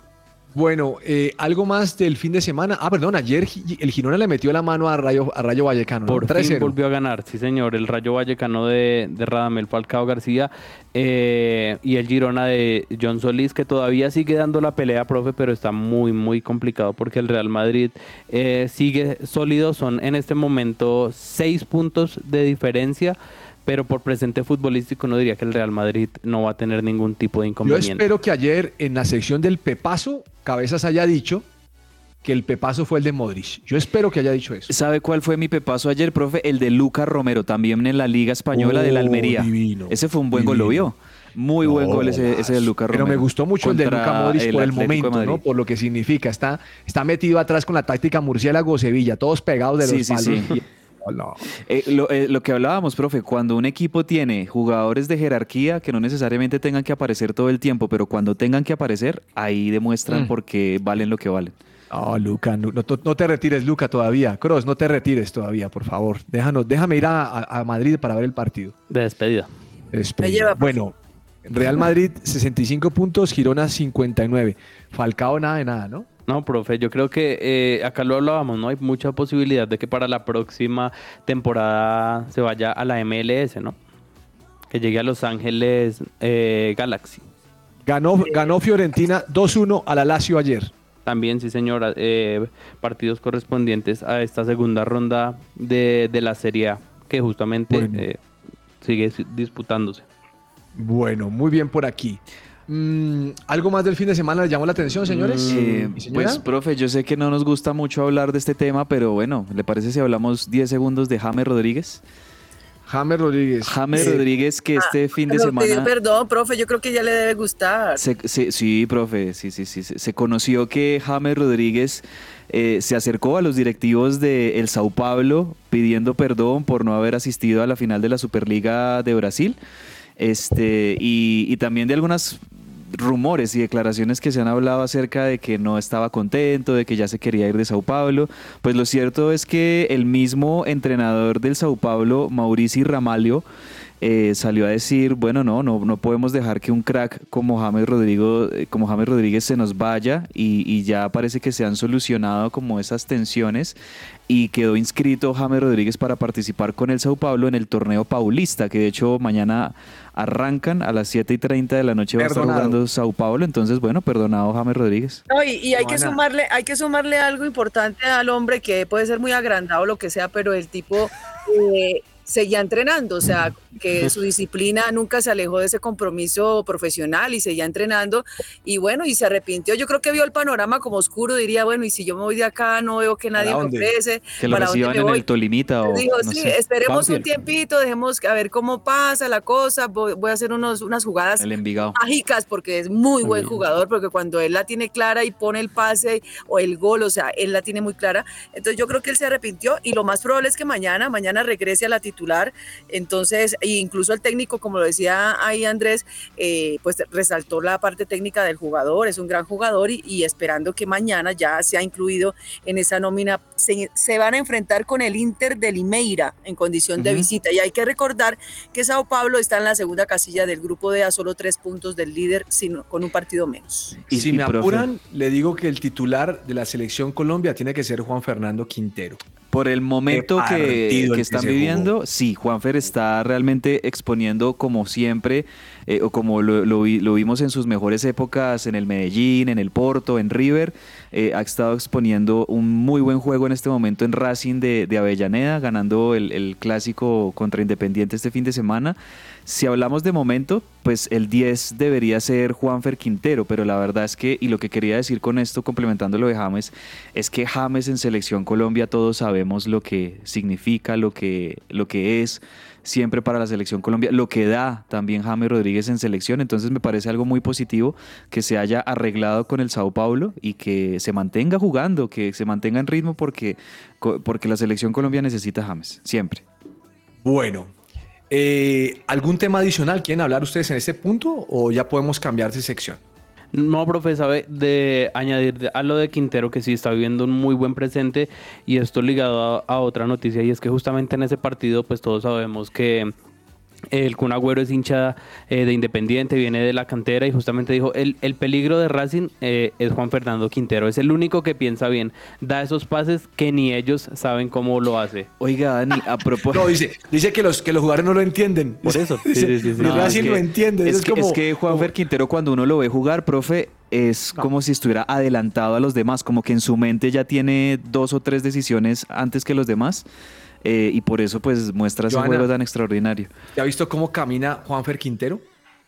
Bueno, eh, algo más del fin de semana. Ah, perdón, ayer el Girona le metió la mano a Rayo, a Rayo Vallecano. ¿no? Por 3-0. fin volvió a ganar, sí señor, el Rayo Vallecano de, de Radamel Falcao García eh, y el Girona de John Solís que todavía sigue dando la pelea, profe, pero está muy, muy complicado porque el Real Madrid eh, sigue sólido, son en este momento seis puntos de diferencia, pero por presente futbolístico no diría que el Real Madrid no va a tener ningún tipo de Yo inconveniente. espero que ayer en la sección del Pepazo, Cabezas haya dicho que el Pepazo fue el de Modric. Yo espero que haya dicho eso. ¿Sabe cuál fue mi pepazo ayer, profe? El de Lucas Romero, también en la Liga Española de la Oh, Almería. divino, ese fue un buen gol, ¿lo vio? Muy buen gol ese, ese de Lucas Romero. Pero me gustó mucho el de contra Luca Modric por el Atlético momento. ¿no? Por lo que significa. Está, está metido atrás con la táctica murciélago Sevilla, todos pegados de Sí, los sí, palos. sí. no. Eh, lo, eh, lo que hablábamos, profe, cuando un equipo tiene jugadores de jerarquía que no necesariamente tengan que aparecer todo el tiempo, pero cuando tengan que aparecer, ahí demuestran Mm. por qué valen lo que valen. No, Luca, no, no- no te retires, Luca, todavía. Cross, no te retires todavía, por favor. Déjanos, déjame ir a, Madrid para ver el partido. De despedida. Despedida. Lleva, por bueno, Real Madrid 65 puntos, Girona 59. Falcao nada de nada, ¿no? No, profe, yo creo que eh, acá lo hablábamos, ¿no? Hay mucha posibilidad de que para la próxima temporada se vaya a la MLS, ¿no? Que llegue a Los Ángeles eh, Galaxy. Ganó, ganó Fiorentina 2-1 a la Lazio ayer. También, sí, señora, eh, partidos correspondientes a esta segunda ronda de, de la Serie A, que justamente Bueno. eh, sigue si- disputándose. Bueno, muy bien por aquí. Mm, ¿Algo más del fin de semana le llamó la atención, señores? Eh, ¿Y señora? pues, profe, yo sé que no nos gusta mucho hablar de este tema, pero bueno, ¿le parece si hablamos 10 segundos de James Rodríguez? James Rodríguez. James Eh, Rodríguez que este fin de Pero pidió semana... perdón, profe, yo creo que ya le debe gustar. Se- se- sí, profe, sí, sí, sí. Se, se conoció que James Rodríguez eh, se acercó a los directivos de El Sao Paulo pidiendo perdón por no haber asistido a la final de la Superliga de Brasil. Este, y, y también de algunas rumores y declaraciones que se han hablado acerca de que no estaba contento, de que ya se quería ir de Sao Paulo. Pues lo cierto es que el mismo entrenador del Sao Paulo, Maurici Ramalho, eh, salió a decir, bueno, no, no, no podemos dejar que un crack como James, Rodrigo, eh, como James Rodríguez se nos vaya y, y ya parece que se han solucionado como esas tensiones y quedó inscrito James Rodríguez para participar con el Sao Paulo en el torneo paulista, que de hecho mañana arrancan a las 7 y 30 de la noche va a estar jugando Sao Paulo, entonces bueno, perdonado James Rodríguez. No, y, y hay que sumarle, hay que sumarle algo importante al hombre que puede ser muy agrandado lo que sea, pero el tipo eh, seguía entrenando, o sea, que su disciplina nunca se alejó de ese compromiso profesional y seguía entrenando y bueno, y se arrepintió. Yo creo que vio el panorama como oscuro, diría, bueno, y si yo me voy de acá no veo que nadie ofrece, Que lo ¿para dónde reciban me en voy? el Tolimita o Digo, no sí, sé, esperemos un tiempito, dejemos a ver cómo pasa la cosa, voy, voy a hacer unos, unas jugadas mágicas porque es muy buen jugador, porque cuando él la tiene clara y pone el pase o el gol, o sea, él la tiene muy clara. Entonces yo creo que él se arrepintió y lo más probable es que mañana, mañana regrese a la titular. Entonces, e incluso el técnico, como lo decía ahí Andrés, eh, pues resaltó la parte técnica del jugador, es un gran jugador y, y esperando que mañana ya sea incluido en esa nómina. Se, se van a enfrentar con el Inter de Limeira en condición de visita y hay que recordar que Sao Paulo está en la segunda casilla del grupo D a solo tres puntos del líder sino, con un partido menos. Y Y- si y, me profe. apuran, le digo que el titular de la selección Colombia tiene que ser Juan Fernando Quintero. Por el momento que, están viviendo, sí, Juanfer está realmente exponiendo como siempre, eh, o como lo, lo lo vimos en sus mejores épocas en el Medellín, en el Porto, en River, eh, ha estado exponiendo un muy buen juego en este momento en Racing de, de Avellaneda, ganando el, el clásico contra Independiente este fin de semana. Si hablamos de momento, pues el 10 debería ser Juanfer Quintero, pero la verdad es que, y lo que quería decir con esto, complementando lo de James, es que James en Selección Colombia todos sabemos lo que significa, lo que, lo que es siempre para la Selección Colombia, lo que da también James Rodríguez en selección, entonces me parece algo muy positivo que se haya arreglado con el Sao Paulo y que se mantenga jugando, que se mantenga en ritmo porque, porque la Selección Colombia necesita James, siempre. Bueno, eh, ¿algún tema adicional quieren hablar ustedes en este punto o ya podemos cambiar de sección? No, profe, sabe de añadir a lo de Quintero que sí está viviendo un muy buen presente y esto ligado a otra noticia y es que justamente en ese partido pues todos sabemos que el Kun Agüero es hincha eh, de Independiente, viene de la cantera y justamente dijo, el, el peligro de Racing eh, es Juan Fernando Quintero, es el único que piensa bien, da esos pases que ni ellos saben cómo lo hace. Oiga, Dani, a propósito... No, dice, dice que, los, que los jugadores no lo entienden. Por eso, sí, Dice, sí, sí, No, Racing es lo que- entiende. Es, Es, que, como, es que Juanfer Quintero cuando uno lo ve jugar, profe, es como si estuviera adelantado a los demás, como que en su mente ya tiene dos o tres decisiones antes que los demás. Eh, y por eso pues muestra ese juego tan extraordinario. ¿Ya ha visto cómo camina Juanfer Quintero?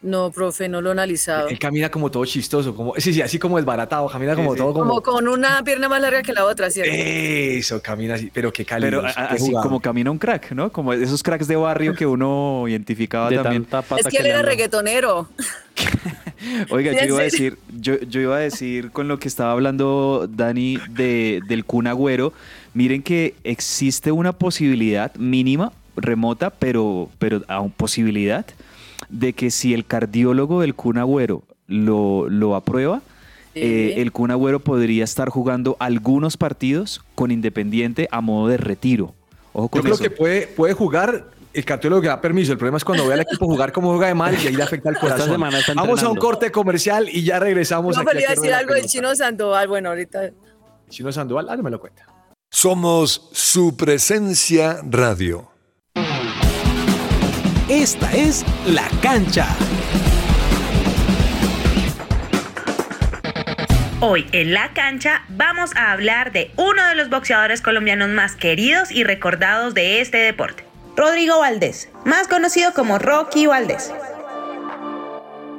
No, profe, no lo he analizado. Él camina como todo chistoso, como, sí, sí, así como desbaratado, camina como todo como... Como con una pierna más larga que la otra, ¿cierto? Eso, camina así, pero qué cálido. Pero así como camina un crack, ¿no? Como esos cracks de barrio que uno identificaba De también. tanta pata Es que él era anda. reggaetonero. Oiga, yo iba a decir, yo, yo iba a decir con lo que estaba hablando Dani de, del Kun Agüero, miren que existe una posibilidad mínima, remota, pero, pero aún posibilidad, de que si el cardiólogo del Kun Agüero lo, lo aprueba, eh, el Kun Agüero podría estar jugando algunos partidos con Independiente a modo de retiro. Ojo con Yo creo eso. que puede, puede jugar, el cardiólogo que da permiso. El problema es cuando ve al equipo jugar como juega de mal y ahí le afecta el corazón. semana está Vamos a un corte comercial y ya regresamos No, a a decir algo del chino Sandoval. Bueno, ahorita. Chino Sandoval, algo me lo cuenta. Somos su presencia radio. Esta es La Cancha. Hoy en La Cancha vamos a hablar de uno de los boxeadores colombianos más queridos y recordados de este deporte, Rodrigo Valdés, más conocido como Rocky Valdés.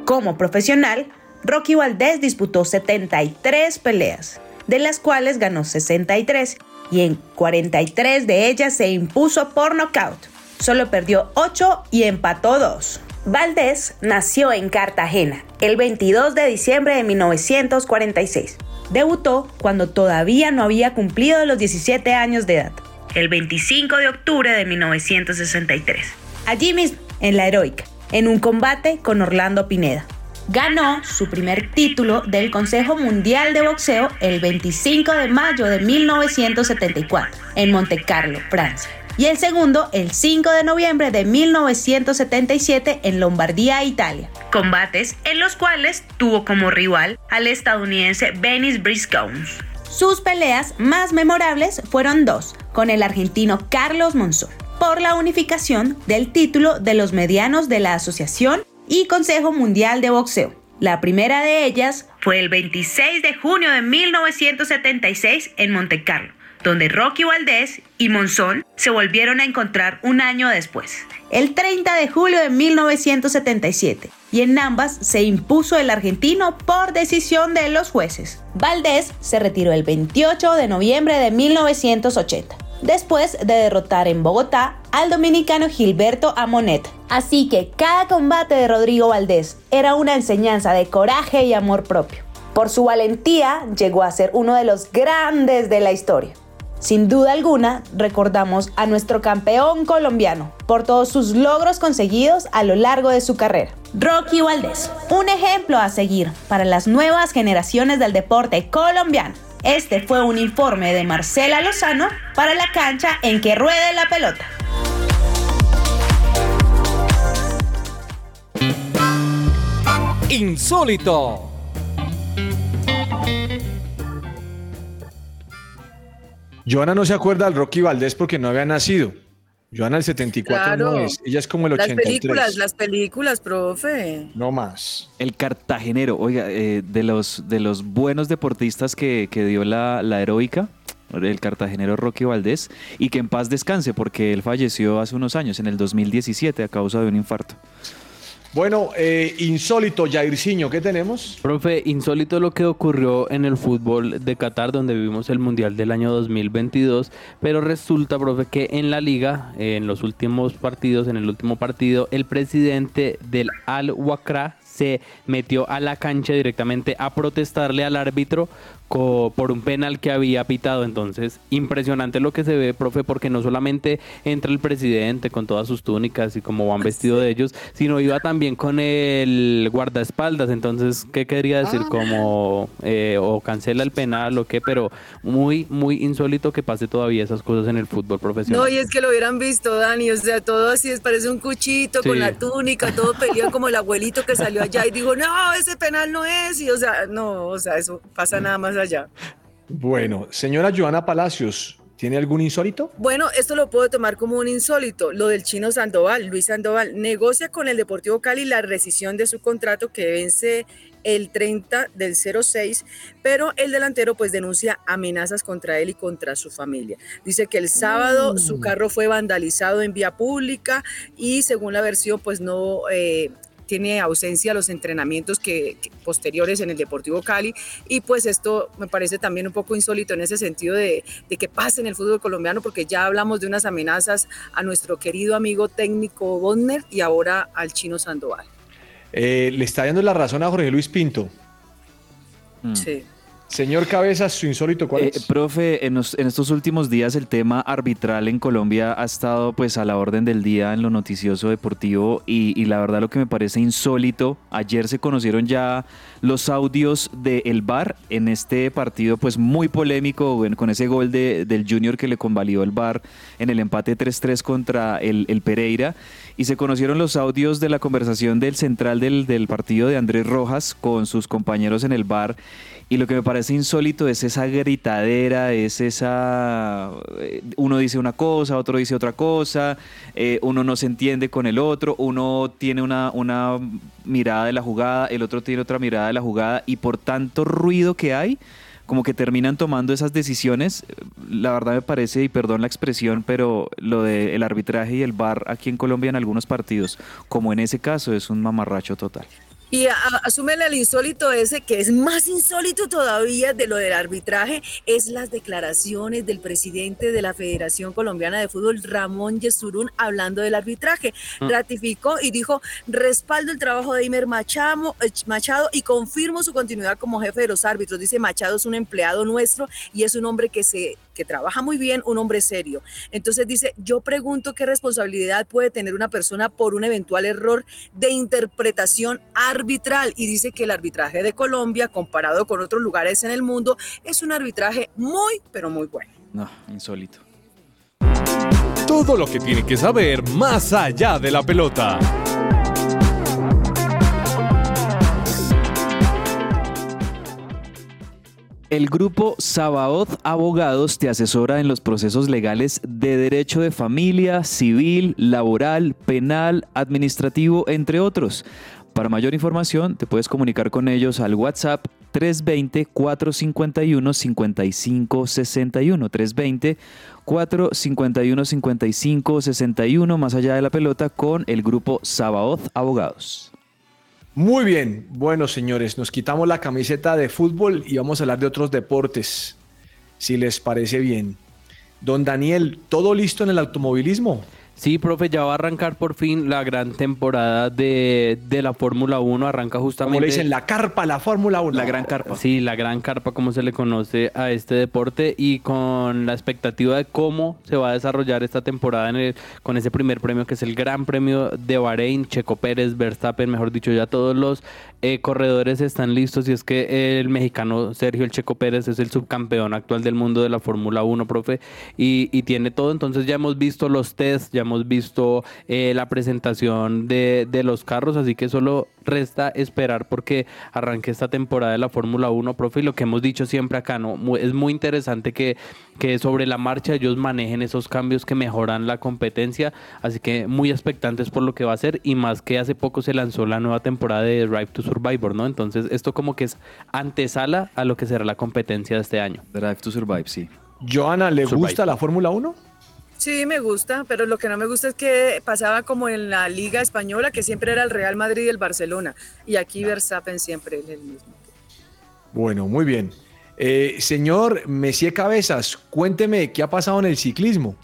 Como profesional, Rocky Valdés disputó 73 peleas, de las cuales ganó 63 y en 43 de ellas se impuso por nocaut. Solo perdió 8 y empató 2. Valdés nació en Cartagena el 22 de diciembre de 1946. Debutó cuando todavía no había cumplido los 17 años de edad, el 25 de octubre de 1963. Allí mismo, en la Heroica, en un combate con Orlando Pineda. Ganó su primer título del Consejo Mundial de Boxeo el 25 de mayo de 1974 en Monte Carlo, Francia. Y el segundo el 5 de noviembre de 1977 en Lombardía, Italia. Combates en los cuales tuvo como rival al estadounidense Benis Briscoe. Sus peleas más memorables fueron dos, con el argentino Carlos Monzón, por la unificación del título de los medianos de la Asociación y Consejo Mundial de Boxeo. La primera de ellas fue el 26 de junio de 1976 en Monte Carlo, donde Rocky Valdés y Monzón se volvieron a encontrar un año después. El 30 de julio de 1977, y en ambas se impuso el argentino por decisión de los jueces. Valdés se retiró el 28 de noviembre de 1980 después de derrotar en Bogotá al dominicano Gilberto Amonet. Así que cada combate de Rodrigo Valdés era una enseñanza de coraje y amor propio. Por su valentía llegó a ser uno de los grandes de la historia. Sin duda alguna, recordamos a nuestro campeón colombiano por todos sus logros conseguidos a lo largo de su carrera. Rocky Valdés, un ejemplo a seguir para las nuevas generaciones del deporte colombiano. Este fue un informe de Marcela Lozano para la cancha en que ruede la pelota. Insólito. Joana no se acuerda del Rocky Valdés porque no había nacido. Joana el 74 no Claro. es. Ella es como el Las 83. películas, las películas, profe. No más. El cartagenero, oiga, eh, de, los, de los buenos deportistas que, que dio la, la heroica, el cartagenero Rocky Valdés, y que en paz descanse porque él falleció hace unos años, en el 2017, a causa de un infarto. Bueno, eh, insólito, Jairzinho, ¿qué tenemos? Profe, insólito lo que ocurrió en el fútbol de Qatar, donde vivimos el Mundial del año 2022, pero resulta, profe, que en la liga, en los últimos partidos, en el último partido, el presidente del Al-Wakra se metió a la cancha directamente a protestarle al árbitro por un penal que había pitado. Entonces, impresionante lo que se ve, profe, porque no solamente entra el presidente con todas sus túnicas y como van vestidos de ellos, sino iba también con el guardaespaldas. Entonces, ¿qué quería decir? Como eh, o cancela el penal o qué, pero muy, muy insólito que pase todavía esas cosas en el fútbol profesional. No, y es que lo hubieran visto, Dani, o sea, todo así es, parece un cuchito Sí. con la túnica, todo peleado como el abuelito que salió allá y dijo, no, ese penal no es, y o sea, no, o sea, eso pasa nada más allá. Bueno, señora Joana Palacios, ¿tiene algún insólito? Bueno, esto lo puedo tomar como un insólito, lo del chino Sandoval, Luis Sandoval, negocia con el Deportivo Cali la rescisión de su contrato que vence el 30 del 06, pero el delantero pues denuncia amenazas contra él y contra su familia. Dice que el sábado su carro fue vandalizado en vía pública y según la versión pues no... eh, tiene ausencia los entrenamientos que, que posteriores en el Deportivo Cali y pues esto me parece también un poco insólito en ese sentido de, de que pase en el fútbol colombiano porque ya hablamos de unas amenazas a nuestro querido amigo técnico Bonner y ahora al chino Sandoval. Eh, le está dando la razón a Jorge Luis Pinto. Mm. Sí. Señor Cabezas, su insólito, ¿cuál Eh, es? profe, en, los- en estos últimos días el tema arbitral en Colombia ha estado pues a la orden del día en lo noticioso deportivo y, y la verdad lo que me parece insólito, ayer se conocieron ya los audios del VAR en este partido pues muy polémico con ese gol de- del Junior que le convalidó el VAR en el empate 3-3 contra el, el Pereira. Y se conocieron los audios de la conversación del central del, del partido de Andrés Rojas con sus compañeros en el VAR y lo que me parece insólito es esa gritadera, es esa... eh, Uno dice una cosa, otro dice otra cosa, eh, uno no se entiende con el otro, uno tiene una mirada de la jugada, el otro tiene otra mirada de la jugada y por tanto ruido que hay, como que terminan tomando esas decisiones. La verdad me parece, y perdón la expresión, pero lo del arbitraje y el VAR aquí en Colombia en algunos partidos, como en ese caso, es un mamarracho total. Y a- a- asúmele el insólito ese, que es más insólito todavía de lo del arbitraje, es las declaraciones del presidente de la Federación Colombiana de Fútbol, Ramón Yesurún, hablando del arbitraje. Mm. Ratificó y dijo, respaldo el trabajo de Imer Machamo- eh, Machado y confirmo su continuidad como jefe de los árbitros. Dice, Machado es un empleado nuestro y es un hombre que se que trabaja muy bien, un hombre serio. Entonces dice, yo pregunto qué responsabilidad puede tener una persona por un eventual error de interpretación arbitral. Y dice que el arbitraje de Colombia, comparado con otros lugares en el mundo, es un arbitraje muy, pero muy bueno. No, insólito. Todo lo que tiene que saber más allá de la pelota. El grupo Sabaoth Abogados te asesora en los procesos legales de derecho de familia, civil, laboral, penal, administrativo, entre otros. Para mayor información, te puedes comunicar con ellos al WhatsApp 320-451-5561. 320-451-5561, más allá de la pelota, con el grupo Sabaoth Abogados. Muy bien, bueno señores, nos quitamos la camiseta de fútbol y vamos a hablar de otros deportes, si les parece bien. Don Daniel, ¿todo listo en el automovilismo? Sí, profe, ya va a arrancar por fin la gran temporada de, de la Fórmula 1. Arranca justamente. Como le dicen, la carpa, la Fórmula 1. La gran carpa. Sí, la gran carpa, como se le conoce a este deporte, y con la expectativa de cómo se va a desarrollar esta temporada en el- con ese primer premio, que es el Gran Premio de Bahrein, Checo Pérez, Verstappen, mejor dicho, ya todos los eh, corredores están listos, y es que el mexicano Sergio El Checo Pérez es el subcampeón actual del mundo de la Fórmula 1, profe, y, y tiene todo, entonces ya hemos visto los tests, ya hemos visto eh, la presentación de, de los carros, así que solo resta esperar porque arranque esta temporada de la Fórmula 1, profe, y lo que hemos dicho siempre acá, ¿no? Es muy interesante que, que sobre la marcha ellos manejen esos cambios que mejoran la competencia, así que muy expectantes por lo que va a ser, y más que hace poco se lanzó la nueva temporada de Drive to Survivor, ¿no? Entonces esto como que es antesala a lo que será la competencia de este año. Drive to Survive, sí. Joana, ¿le Survive. gusta la Fórmula 1? Sí, me gusta, pero lo que no me gusta es que pasaba como en la Liga Española, que siempre era el Real Madrid y el Barcelona, y aquí Verstappen siempre es el mismo. Bueno, muy bien. Eh, señor Messier Cabezas, cuénteme qué ha pasado en el ciclismo.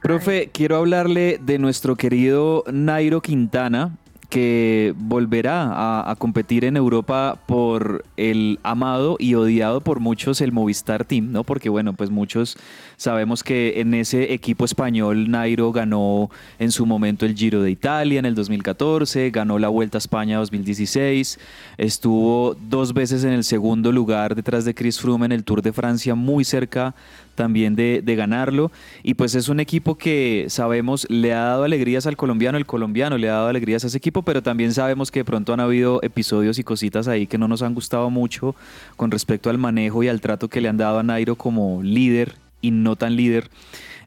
Profe, quiero hablarle de nuestro querido Nairo Quintana, que volverá a, competir en Europa por el amado y odiado por muchos el Movistar Team, ¿no? Porque bueno, pues muchos sabemos que en ese equipo español Nairo ganó en su momento el Giro de Italia en el 2014, ganó la Vuelta a España 2016, estuvo dos veces en el segundo lugar detrás de Chris Froome en el Tour de Francia, muy cerca también de, de ganarlo. Y pues es un equipo que sabemos le ha dado alegrías al colombiano, el colombiano le ha dado alegrías a ese equipo, pero también sabemos que de pronto han habido episodios y cositas ahí que no nos han gustado mucho con respecto al manejo y al trato que le han dado a Nairo como líder y no tan líder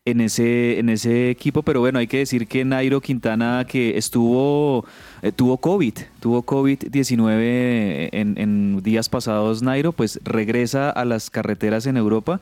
en ese, en ese equipo, pero bueno, hay que decir que Nairo Quintana que estuvo, eh, tuvo COVID, tuvo COVID-19 en, en días pasados Nairo, pues regresa a las carreteras en Europa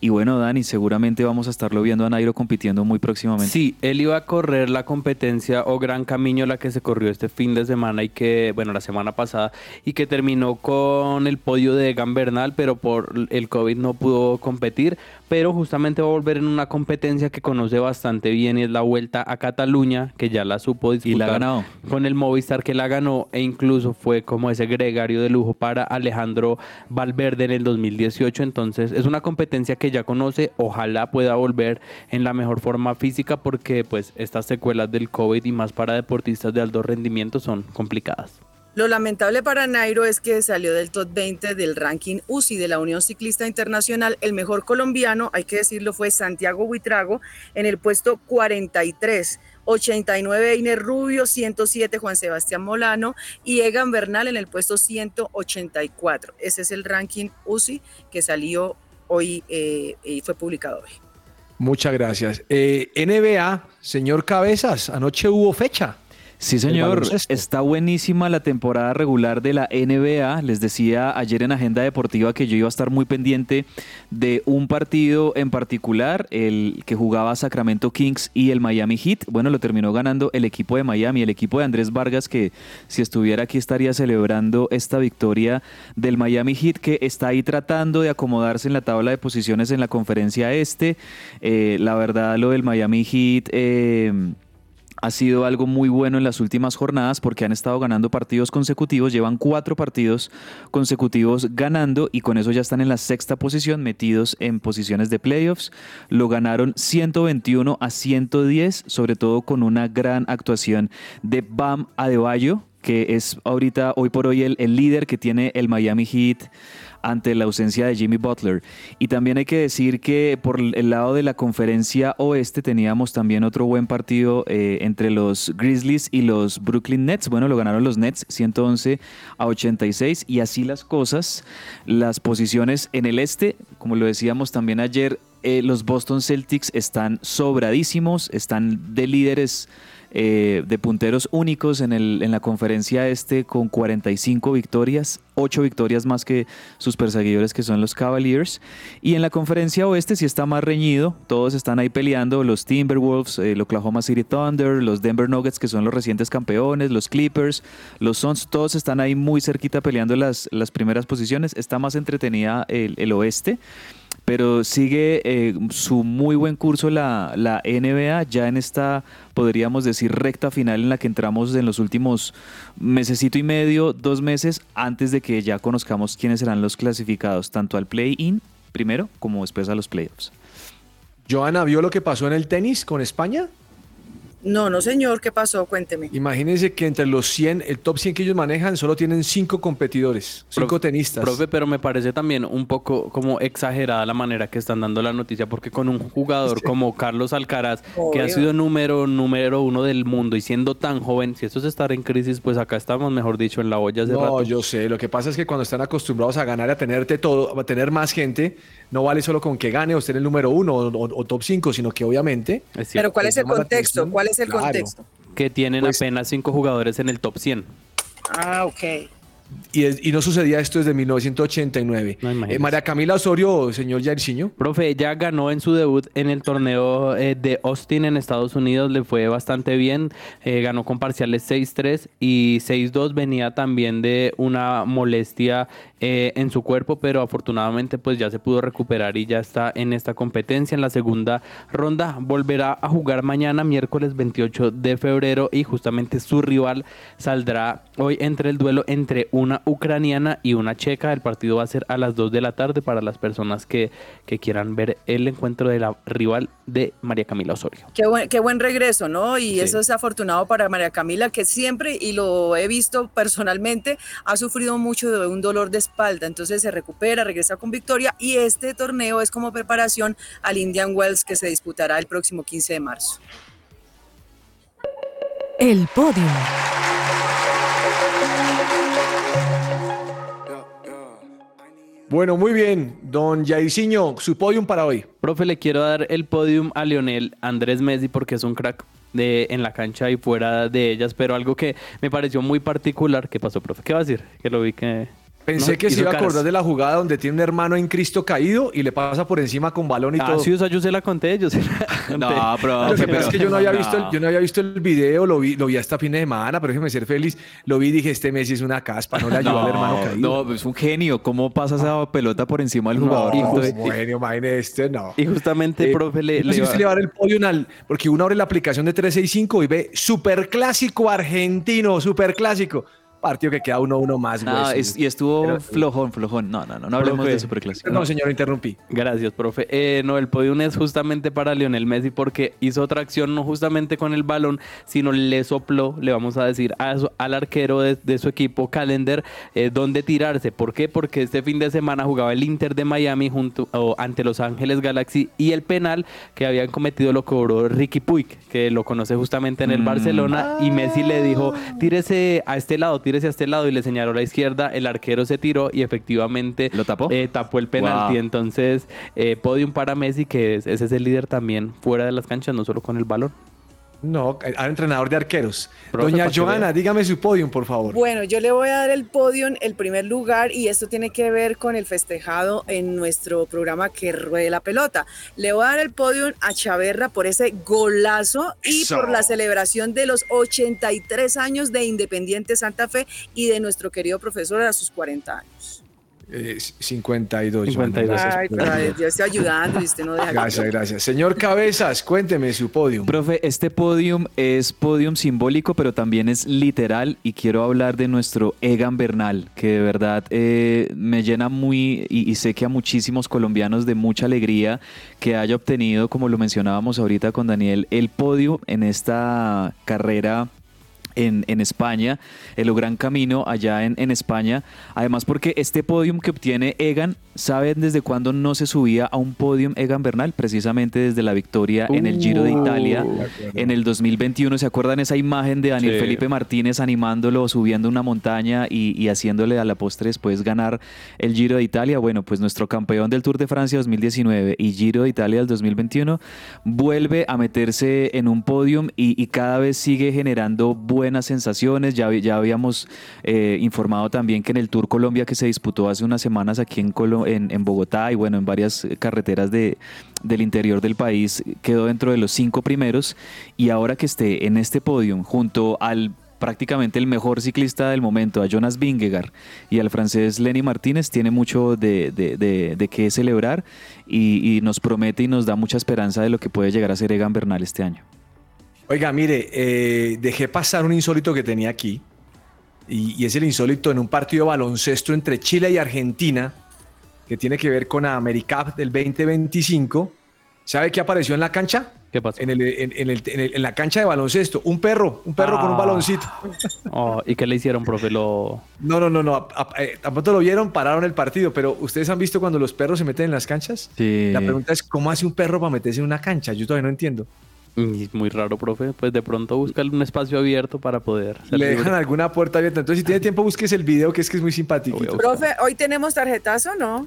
y bueno, Dani, seguramente vamos a estarlo viendo a Nairo compitiendo muy próximamente. Sí, él iba a correr la competencia o Gran Camino, la que se corrió este fin de semana y que, bueno, la semana pasada, y que terminó con el podio de Egan Bernal, pero por el COVID no pudo competir, pero justamente va a volver en una competencia que conoce bastante bien y es la Vuelta a Cataluña, que ya la supo disputar Y la ha ganado. con el Movistar que la ganó e incluso fue como ese gregario de lujo para Alejandro Valverde en el 2018. Entonces es una competencia que ya conoce, ojalá pueda volver en la mejor forma física porque pues estas secuelas del COVID y más para deportistas de alto rendimiento son complicadas. Lo lamentable para Nairo es que salió del top 20 del ranking UCI de la Unión Ciclista Internacional. El mejor colombiano, hay que decirlo, fue Santiago Buitrago en el puesto 43. 89 Einer Rubio, 107 Juan Sebastián Molano y Egan Bernal en el puesto 184. Ese es el ranking UCI que salió hoy eh, y fue publicado hoy. Muchas gracias. Eh, NBA, señor Cabezas, anoche hubo fecha. Sí, señor. Está buenísima la temporada regular de la NBA. Les decía ayer en Agenda Deportiva que yo iba a estar muy pendiente de un partido en particular, el que jugaba Sacramento Kings y el Miami Heat. Bueno, lo terminó ganando el equipo de Miami, el equipo de Andrés Vargas, que si estuviera aquí estaría celebrando esta victoria del Miami Heat, que está ahí tratando de acomodarse en la tabla de posiciones en la conferencia este. Eh, la verdad, lo del Miami Heat... eh, ha sido algo muy bueno en las últimas jornadas porque han estado ganando partidos consecutivos, llevan cuatro partidos consecutivos ganando y con eso ya están en la sexta posición, metidos en posiciones de playoffs. Lo ganaron 121 a 110, sobre todo con una gran actuación de Bam Adebayo, que es ahorita, hoy por hoy, el, el líder que tiene el Miami Heat ante la ausencia de Jimmy Butler. Y también hay que decir que por el lado de la conferencia oeste teníamos también otro buen partido eh, entre los Grizzlies y los Brooklyn Nets. Bueno, lo ganaron los Nets 111 a 86 y así las cosas. Las posiciones en el este, como lo decíamos también ayer, eh, los Boston Celtics están sobradísimos, están de líderes eh, de punteros únicos en, el, en la conferencia este con 45 victorias, 8 victorias más que sus perseguidores que son los Cavaliers. Y en la conferencia oeste sí está más reñido, todos están ahí peleando, los Timberwolves, el Oklahoma City Thunder, los Denver Nuggets que son los recientes campeones, los Clippers, los Suns, todos están ahí muy cerquita peleando las, las primeras posiciones. Está más entretenida el, el oeste pero sigue eh, su muy buen curso la, la NBA ya en esta, podríamos decir, recta final en la que entramos en los últimos mesecito y medio, dos meses, antes de que ya conozcamos quiénes serán los clasificados, tanto al play-in primero como después a los playoffs. Joana, ¿vio lo que pasó en el tenis con España? No, no señor, ¿qué pasó? Cuénteme. Imagínense que entre los 100, el top 100 que ellos manejan, solo tienen cinco competidores, cinco Profe- tenistas. Profe, pero me parece también un poco como exagerada la manera que están dando la noticia, porque con un jugador como Carlos Alcaraz, que ha sido número, número uno del mundo y siendo tan joven, si esto es estar en crisis, pues acá estamos, mejor dicho, en la olla hace No, rato. yo sé. Lo que pasa es que cuando están acostumbrados a ganar y a tenerte todo, a tener más gente, no vale solo con que gane o esté en el número uno o, o- o top 5, sino que obviamente. Pero ¿cuál es el contexto? ¿Cuál es el Claro. contexto? que tienen Pues- apenas cinco jugadores en el top 100. Ah, ok. y, es- y no sucedía esto desde 1989. No. Eh, María Camila Osorio, señor Jairzinho. Profe, ya ganó en su debut en el torneo eh, de Austin en Estados Unidos, le fue bastante bien, eh, ganó con parciales 6-3 y 6-2, venía también de una molestia eh, en su cuerpo, pero afortunadamente pues ya se pudo recuperar y ya está en esta competencia en la segunda ronda, volverá a jugar mañana miércoles 28 de febrero y justamente su rival saldrá hoy entre el duelo entre una ucraniana y una checa, el partido va a ser a las 2 de la tarde para las personas que, que quieran ver el encuentro de la rival de María Camila Osorio. Qué buen, qué buen regreso, ¿no? Y Sí. eso es afortunado para María Camila, que siempre, y lo he visto personalmente, ha sufrido mucho de un dolor de espalda. Entonces se recupera, regresa con victoria. Y este torneo es como preparación al Indian Wells que se disputará el próximo 15 de marzo. El podio. Bueno, muy bien, don Jairzinho, su podium para hoy. Profe, le quiero dar el podium a Lionel Andrés Messi porque es un crack de, en la cancha y fuera de ellas, pero algo que me pareció muy particular. ¿Qué pasó, profe? ¿Qué va a decir? Que lo vi que... Pensé ¿no? que se iba a caras. acordar de la jugada donde tiene un hermano en Cristo caído y le pasa por encima con balón y Ah, todo. sí, o sea, yo se la conté, yo se la conté. No, pero- Lo que pasa es que yo no había no. visto el, yo no había visto el video, lo vi, lo vi hasta fin de semana, pero déjeme ser feliz. Lo vi y dije, este Messi es una caspa, no le ayudó al hermano caído. no, es un genio. ¿Cómo pasa esa pelota por encima del jugador? No, Entonces, bueno, imagínese este, no. Y justamente, Eh, profe, le, no sé si le usted le va a dar el podio al, porque uno abre la aplicación de 365 y ve superclásico argentino, superclásico. Partido que queda 1-1 más, no, güey. es- y estuvo Pero- flojón, flojón. No, no, no, no hablemos Profe. de superclásico. No, señor, interrumpí. Gracias, profe. Eh, no, el podium es justamente para Lionel Messi porque hizo otra acción no justamente con el balón, sino le sopló, le vamos a decir, a su- al arquero de, de su equipo, Calendar, eh, dónde tirarse. ¿Por qué? Porque este fin de semana jugaba el Inter de Miami junto o ante Los Ángeles Galaxy y el penal que habían cometido lo cobró Ricky Puig, que lo conoce justamente en el Mm. Barcelona y Messi le dijo, tírese a este lado, tírese a este lado y le señaló a la izquierda, el arquero se tiró y efectivamente ¿Lo tapó? eh, tapó el penalti. Wow. Entonces, eh, podium para Messi, que es, ese es el líder también fuera de las canchas, no solo con el balón. No, al entrenador de arqueros. Profe, Doña Joana, dígame su podium, por favor. Bueno, yo le voy a dar el podio, el primer lugar, y esto tiene que ver con el festejado en nuestro programa Que Ruede la Pelota. Le voy a dar el podio a Chaverra por ese golazo y Eso. por la celebración de los 83 años de Independiente Santa Fe y de nuestro querido profesor a sus 40 años. Eh, 52. 52. Joana, Ay, gracias. pero yo estoy ayudando y usted no deja Gracias, gracias. Señor Cabezas, cuénteme su podium. Profe, este podium es podium simbólico, pero también es literal y quiero hablar de nuestro Egan Bernal, que de verdad eh, me llena muy y, y sé que a muchísimos colombianos de mucha alegría que haya obtenido, como lo mencionábamos ahorita con Daniel, el podio en esta carrera en, en España, el Gran Camino allá en, en España. Además, porque este podium que obtiene Egan, ¿saben desde cuándo no se subía a un podium Egan Bernal? Precisamente desde la victoria en el Giro de Italia en el 2021. ¿Se acuerdan esa imagen de Daniel Sí. Felipe Martínez animándolo, subiendo una montaña y, y haciéndole a la postre después ganar el Giro de Italia? Bueno, pues nuestro campeón del Tour de Francia 2019 y Giro de Italia del 2021 vuelve a meterse en un podium y, y cada vez sigue generando buenas sensaciones. Ya, ya habíamos eh, informado también que en el Tour Colombia que se disputó hace unas semanas aquí en, Colo- en, en Bogotá y bueno, en varias eh, carreteras de, del interior del país quedó dentro de los cinco primeros y ahora que esté en este podium junto al prácticamente el mejor ciclista del momento, a Jonas Vingegaard y al francés Lenny Martínez, tiene mucho de, de, de- de qué celebrar y, y nos promete y nos da mucha esperanza de lo que puede llegar a ser Egan Bernal este año. Oiga, mire, eh, dejé pasar un insólito que tenía aquí. Y, y es el insólito en un partido de baloncesto entre Chile y Argentina, que tiene que ver con AmeriCup del 2025. ¿Sabe qué apareció en la cancha? ¿Qué pasó? En, el- en- en el- en el- en la cancha de baloncesto. Un perro, un perro con un Ah. baloncito. Oh, ¿Y qué le hicieron, profe? Lo... No, no, no, no. eh, tampoco lo vieron, pararon el partido. Pero ¿ustedes han visto cuando los perros se meten en las canchas? Sí. La pregunta es, ¿cómo hace un perro para meterse en una cancha? Yo todavía no entiendo. Y muy raro, profe. Pues de pronto busca un espacio abierto para poder Le libre. dejan alguna puerta abierta. Entonces, si tiene tiempo, búsquese el video, que es que es muy simpático. Profe, hoy tenemos tarjetazo, ¿no?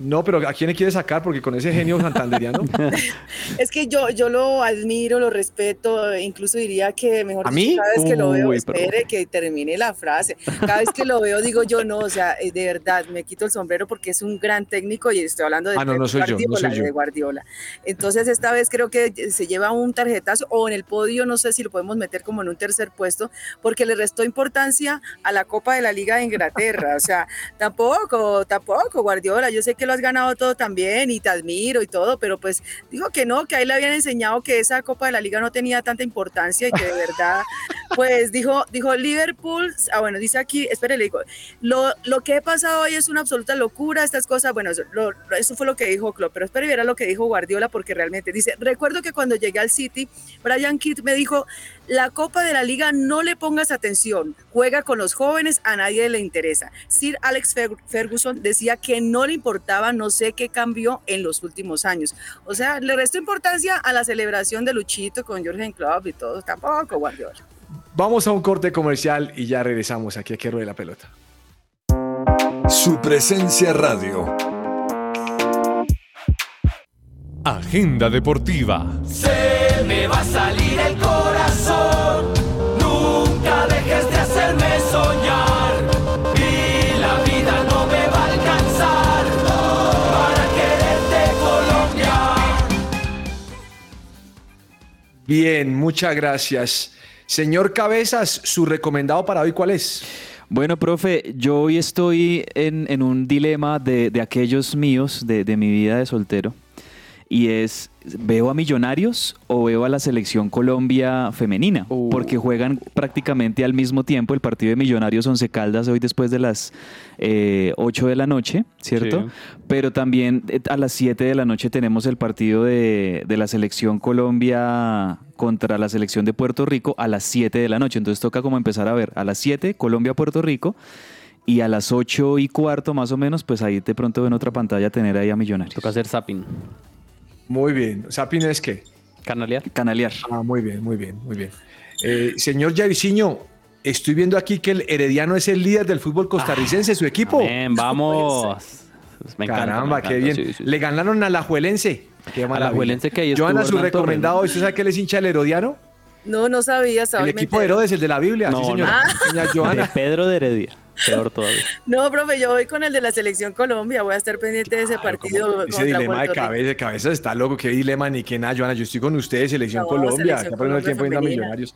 No, pero ¿a quién le quiere sacar? Porque con ese genio santanderiano. Es que yo, yo lo admiro, lo respeto, incluso diría que mejor ¿A dicho, mí? cada vez que lo veo, Uy, pero- espere que termine la frase. Cada vez que lo veo digo yo no, o sea, eh, de verdad me quito el sombrero porque es un gran técnico y estoy hablando de Ah, no, no soy yo, no Guardiola, soy yo. de Guardiola. Entonces esta vez creo que se lleva un tarjetazo o en el podio, no sé si lo podemos meter como en un tercer puesto, porque le restó importancia a la Copa de la Liga de Inglaterra. O sea, tampoco, tampoco, Guardiola. Yo sé que lo has ganado todo también y te admiro y todo, pero pues digo que no, que ahí le habían enseñado que esa Copa de la Liga no tenía tanta importancia y que de verdad, pues dijo, dijo Liverpool, ah, bueno, dice aquí, espere, le digo, lo, lo que he pasado hoy es una absoluta locura, estas cosas, bueno, eso, lo- eso fue lo que dijo Klopp, pero espere verá lo que dijo Guardiola, porque realmente dice, recuerdo que cuando llegué al City, Brian Kidd me dijo, la Copa de la Liga no le pongas atención, juega con los jóvenes, a nadie le interesa. Sir Alex Fer- Ferguson decía que no le importaba, no sé qué cambió en los últimos años. O sea, le restó importancia a la celebración de Luchito con Jorgen Klopp y todo, tampoco Guardiola. Vamos a un corte comercial y ya regresamos aquí a que ruede la pelota. Su presencia radio. Agenda deportiva. Se me va a salir el Bien, muchas gracias. Señor Cabezas, su recomendado para hoy, ¿cuál es? Bueno, profe, yo hoy estoy en, en un dilema de, de aquellos míos, de, de mi vida de soltero, y es, ¿veo a Millonarios o veo a la selección Colombia femenina? Uh. Porque juegan prácticamente al mismo tiempo el partido de Millonarios Once Caldas hoy después de las eh, 8 de la noche, ¿cierto? Sí. Pero también eh, a las 7 de la noche tenemos el partido de, de la selección Colombia contra la selección de Puerto Rico a las 7 de la noche. Entonces toca como empezar a ver a las 7 Colombia-Puerto Rico y a las 8 y cuarto más o menos, pues ahí de pronto en otra pantalla tener ahí a Millonarios. Toca hacer zapping. Muy bien. ¿Sapin es qué? Canalear. Canalear. Ah, muy bien, muy bien, muy bien. Eh, señor Javiciño, estoy viendo aquí que el Herediano es el líder del fútbol costarricense, su equipo. Amén, vamos. Me encanta, Caramba, me qué bien. sí, sí. Le ganaron a la Juelense. Qué maravilla. Alajuelense que ahí Joana, su recomendado. ¿no? ¿Usted sabe que él es hincha del Herodiano? No, no sabía, estaba El equipo de. Herodes, el de la Biblia. No, sí, señora. Doña De Joana. Pedro de Heredia. Peor todavía. No, profe, yo voy con el de la selección Colombia, voy a estar pendiente de ese partido. Ese dilema de cabeza, de cabeza está loco. Qué dilema ni qué nada, Joana. Yo estoy con ustedes, Selección No, Colombia. Selección Está perdiendo el tiempo viendo a Colombia Millonarios.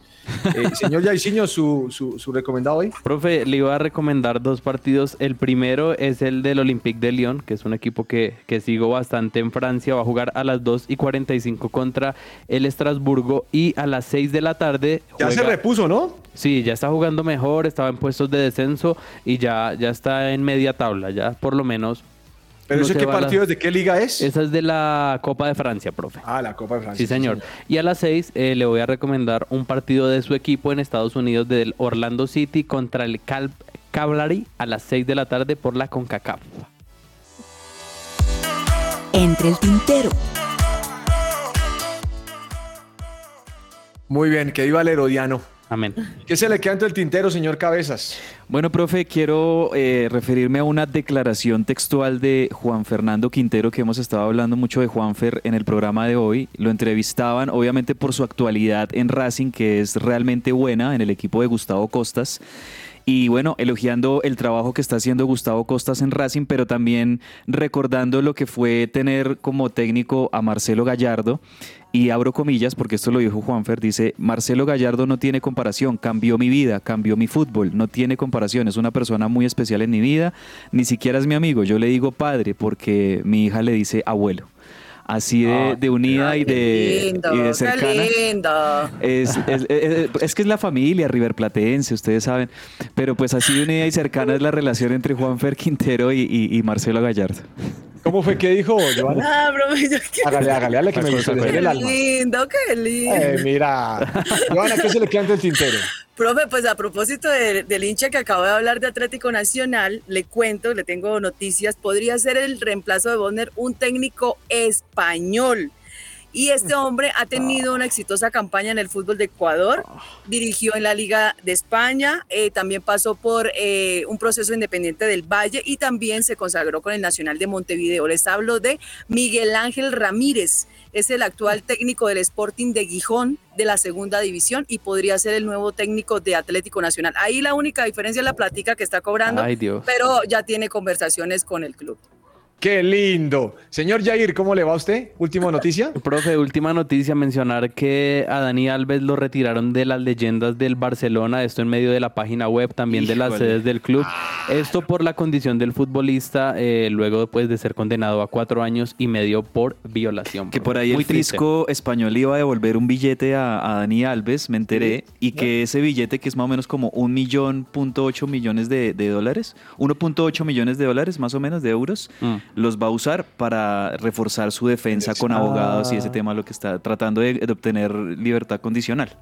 Eh, señor Jairzinho, su, su, su recomendado hoy. Profe, le iba a recomendar dos partidos. El primero es el del Olympique de Lyon, que es un equipo que, que sigo bastante en Francia. Va a jugar a las 2 y 45 contra el Estrasburgo y a las 6 de la tarde. Ya se repuso, ¿no? Sí, ya está jugando mejor, estaba en puestos de descenso y ya, ya está en media tabla, ya por lo menos. Pero se qué a la- partido, ¿de qué liga es? Esa es de la Copa de Francia, profe. Ah, la Copa de Francia. Sí, señor. Y a las 6 le voy a recomendar un partido de su equipo en Estados Unidos del Orlando City contra el Cal Cavalry a las 6 de la tarde por la CONCACAF. Entre el tintero. Muy bien, que viva el Herodiano. Amén. ¿Qué se le queda entre el tintero, señor Cabezas? Bueno, profe, quiero eh, referirme a una declaración textual de Juan Fernando Quintero, que hemos estado hablando mucho de Juanfer en el programa de hoy. Lo entrevistaban, obviamente, por su actualidad en Racing, que es realmente buena en el equipo de Gustavo Costas. Y bueno, elogiando el trabajo que está haciendo Gustavo Costas en Racing, pero también recordando lo que fue tener como técnico a Marcelo Gallardo. Y abro comillas, porque esto lo dijo Juanfer, dice, Marcelo Gallardo no tiene comparación, cambió mi vida, cambió mi fútbol, no tiene comparación, es una persona muy especial en mi vida, ni siquiera es mi amigo, yo le digo padre porque mi hija le dice abuelo. Así de, de unida y de, lindo, y de cercana. lindo. Es, es- es- es que es la familia River Platense, ustedes saben. Pero pues así de unida y cercana es la relación entre Juanfer Quintero y, y- y Marcelo Gallardo. ¿Cómo fue que dijo, Joana? Ah, profe, yo qué Hágale, hágale, hágale que me qué el alma. lindo, qué lindo. Eh, mira. Joana, ¿qué se le queda entre el tintero? Profe, pues a propósito de- del hincha que acabo de hablar de Atlético Nacional, le cuento, le tengo noticias, podría ser el reemplazo de Bonner un técnico español. Y este hombre ha tenido una exitosa campaña en el fútbol de Ecuador, dirigió en la Liga de España, eh, también pasó por eh, un proceso independiente del Valle y también se consagró con el Nacional de Montevideo. Les hablo de Miguel Ángel Ramírez, es el actual técnico del Sporting de Gijón de la segunda división y podría ser el nuevo técnico de Atlético Nacional. Ahí la única diferencia es la plática que está cobrando, Ay, Dios. pero ya tiene conversaciones con el club. ¡Qué lindo! Señor Jair, ¿cómo le va a usted? Última noticia. Profe, última noticia, mencionar que a Dani Alves lo retiraron de las leyendas del Barcelona, esto en medio de la página web, también de las sedes del club. Esto por la condición del futbolista, eh, luego después de ser condenado a cuatro años y medio por violación. Que profe. por ahí Muy el fisco español iba a devolver un billete a, a Dani Alves, me enteré, y que ese billete, que es más o menos como un millón punto ocho millones de, de dólares, 1.8 millones de dólares más o menos de euros, Mm. Los va a usar para reforzar su defensa con abogados y ese Ah. tema, lo que está tratando de, de obtener libertad condicional.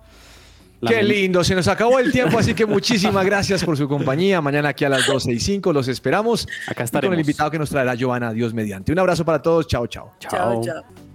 Qué lindo, se nos acabó el tiempo, así que muchísimas gracias por su compañía. Mañana aquí a las 12 y 5 los esperamos. Acá Y Con estaremos. el invitado que nos traerá Giovanna, Dios mediante. Un abrazo para todos, chao, chao. chao. chao.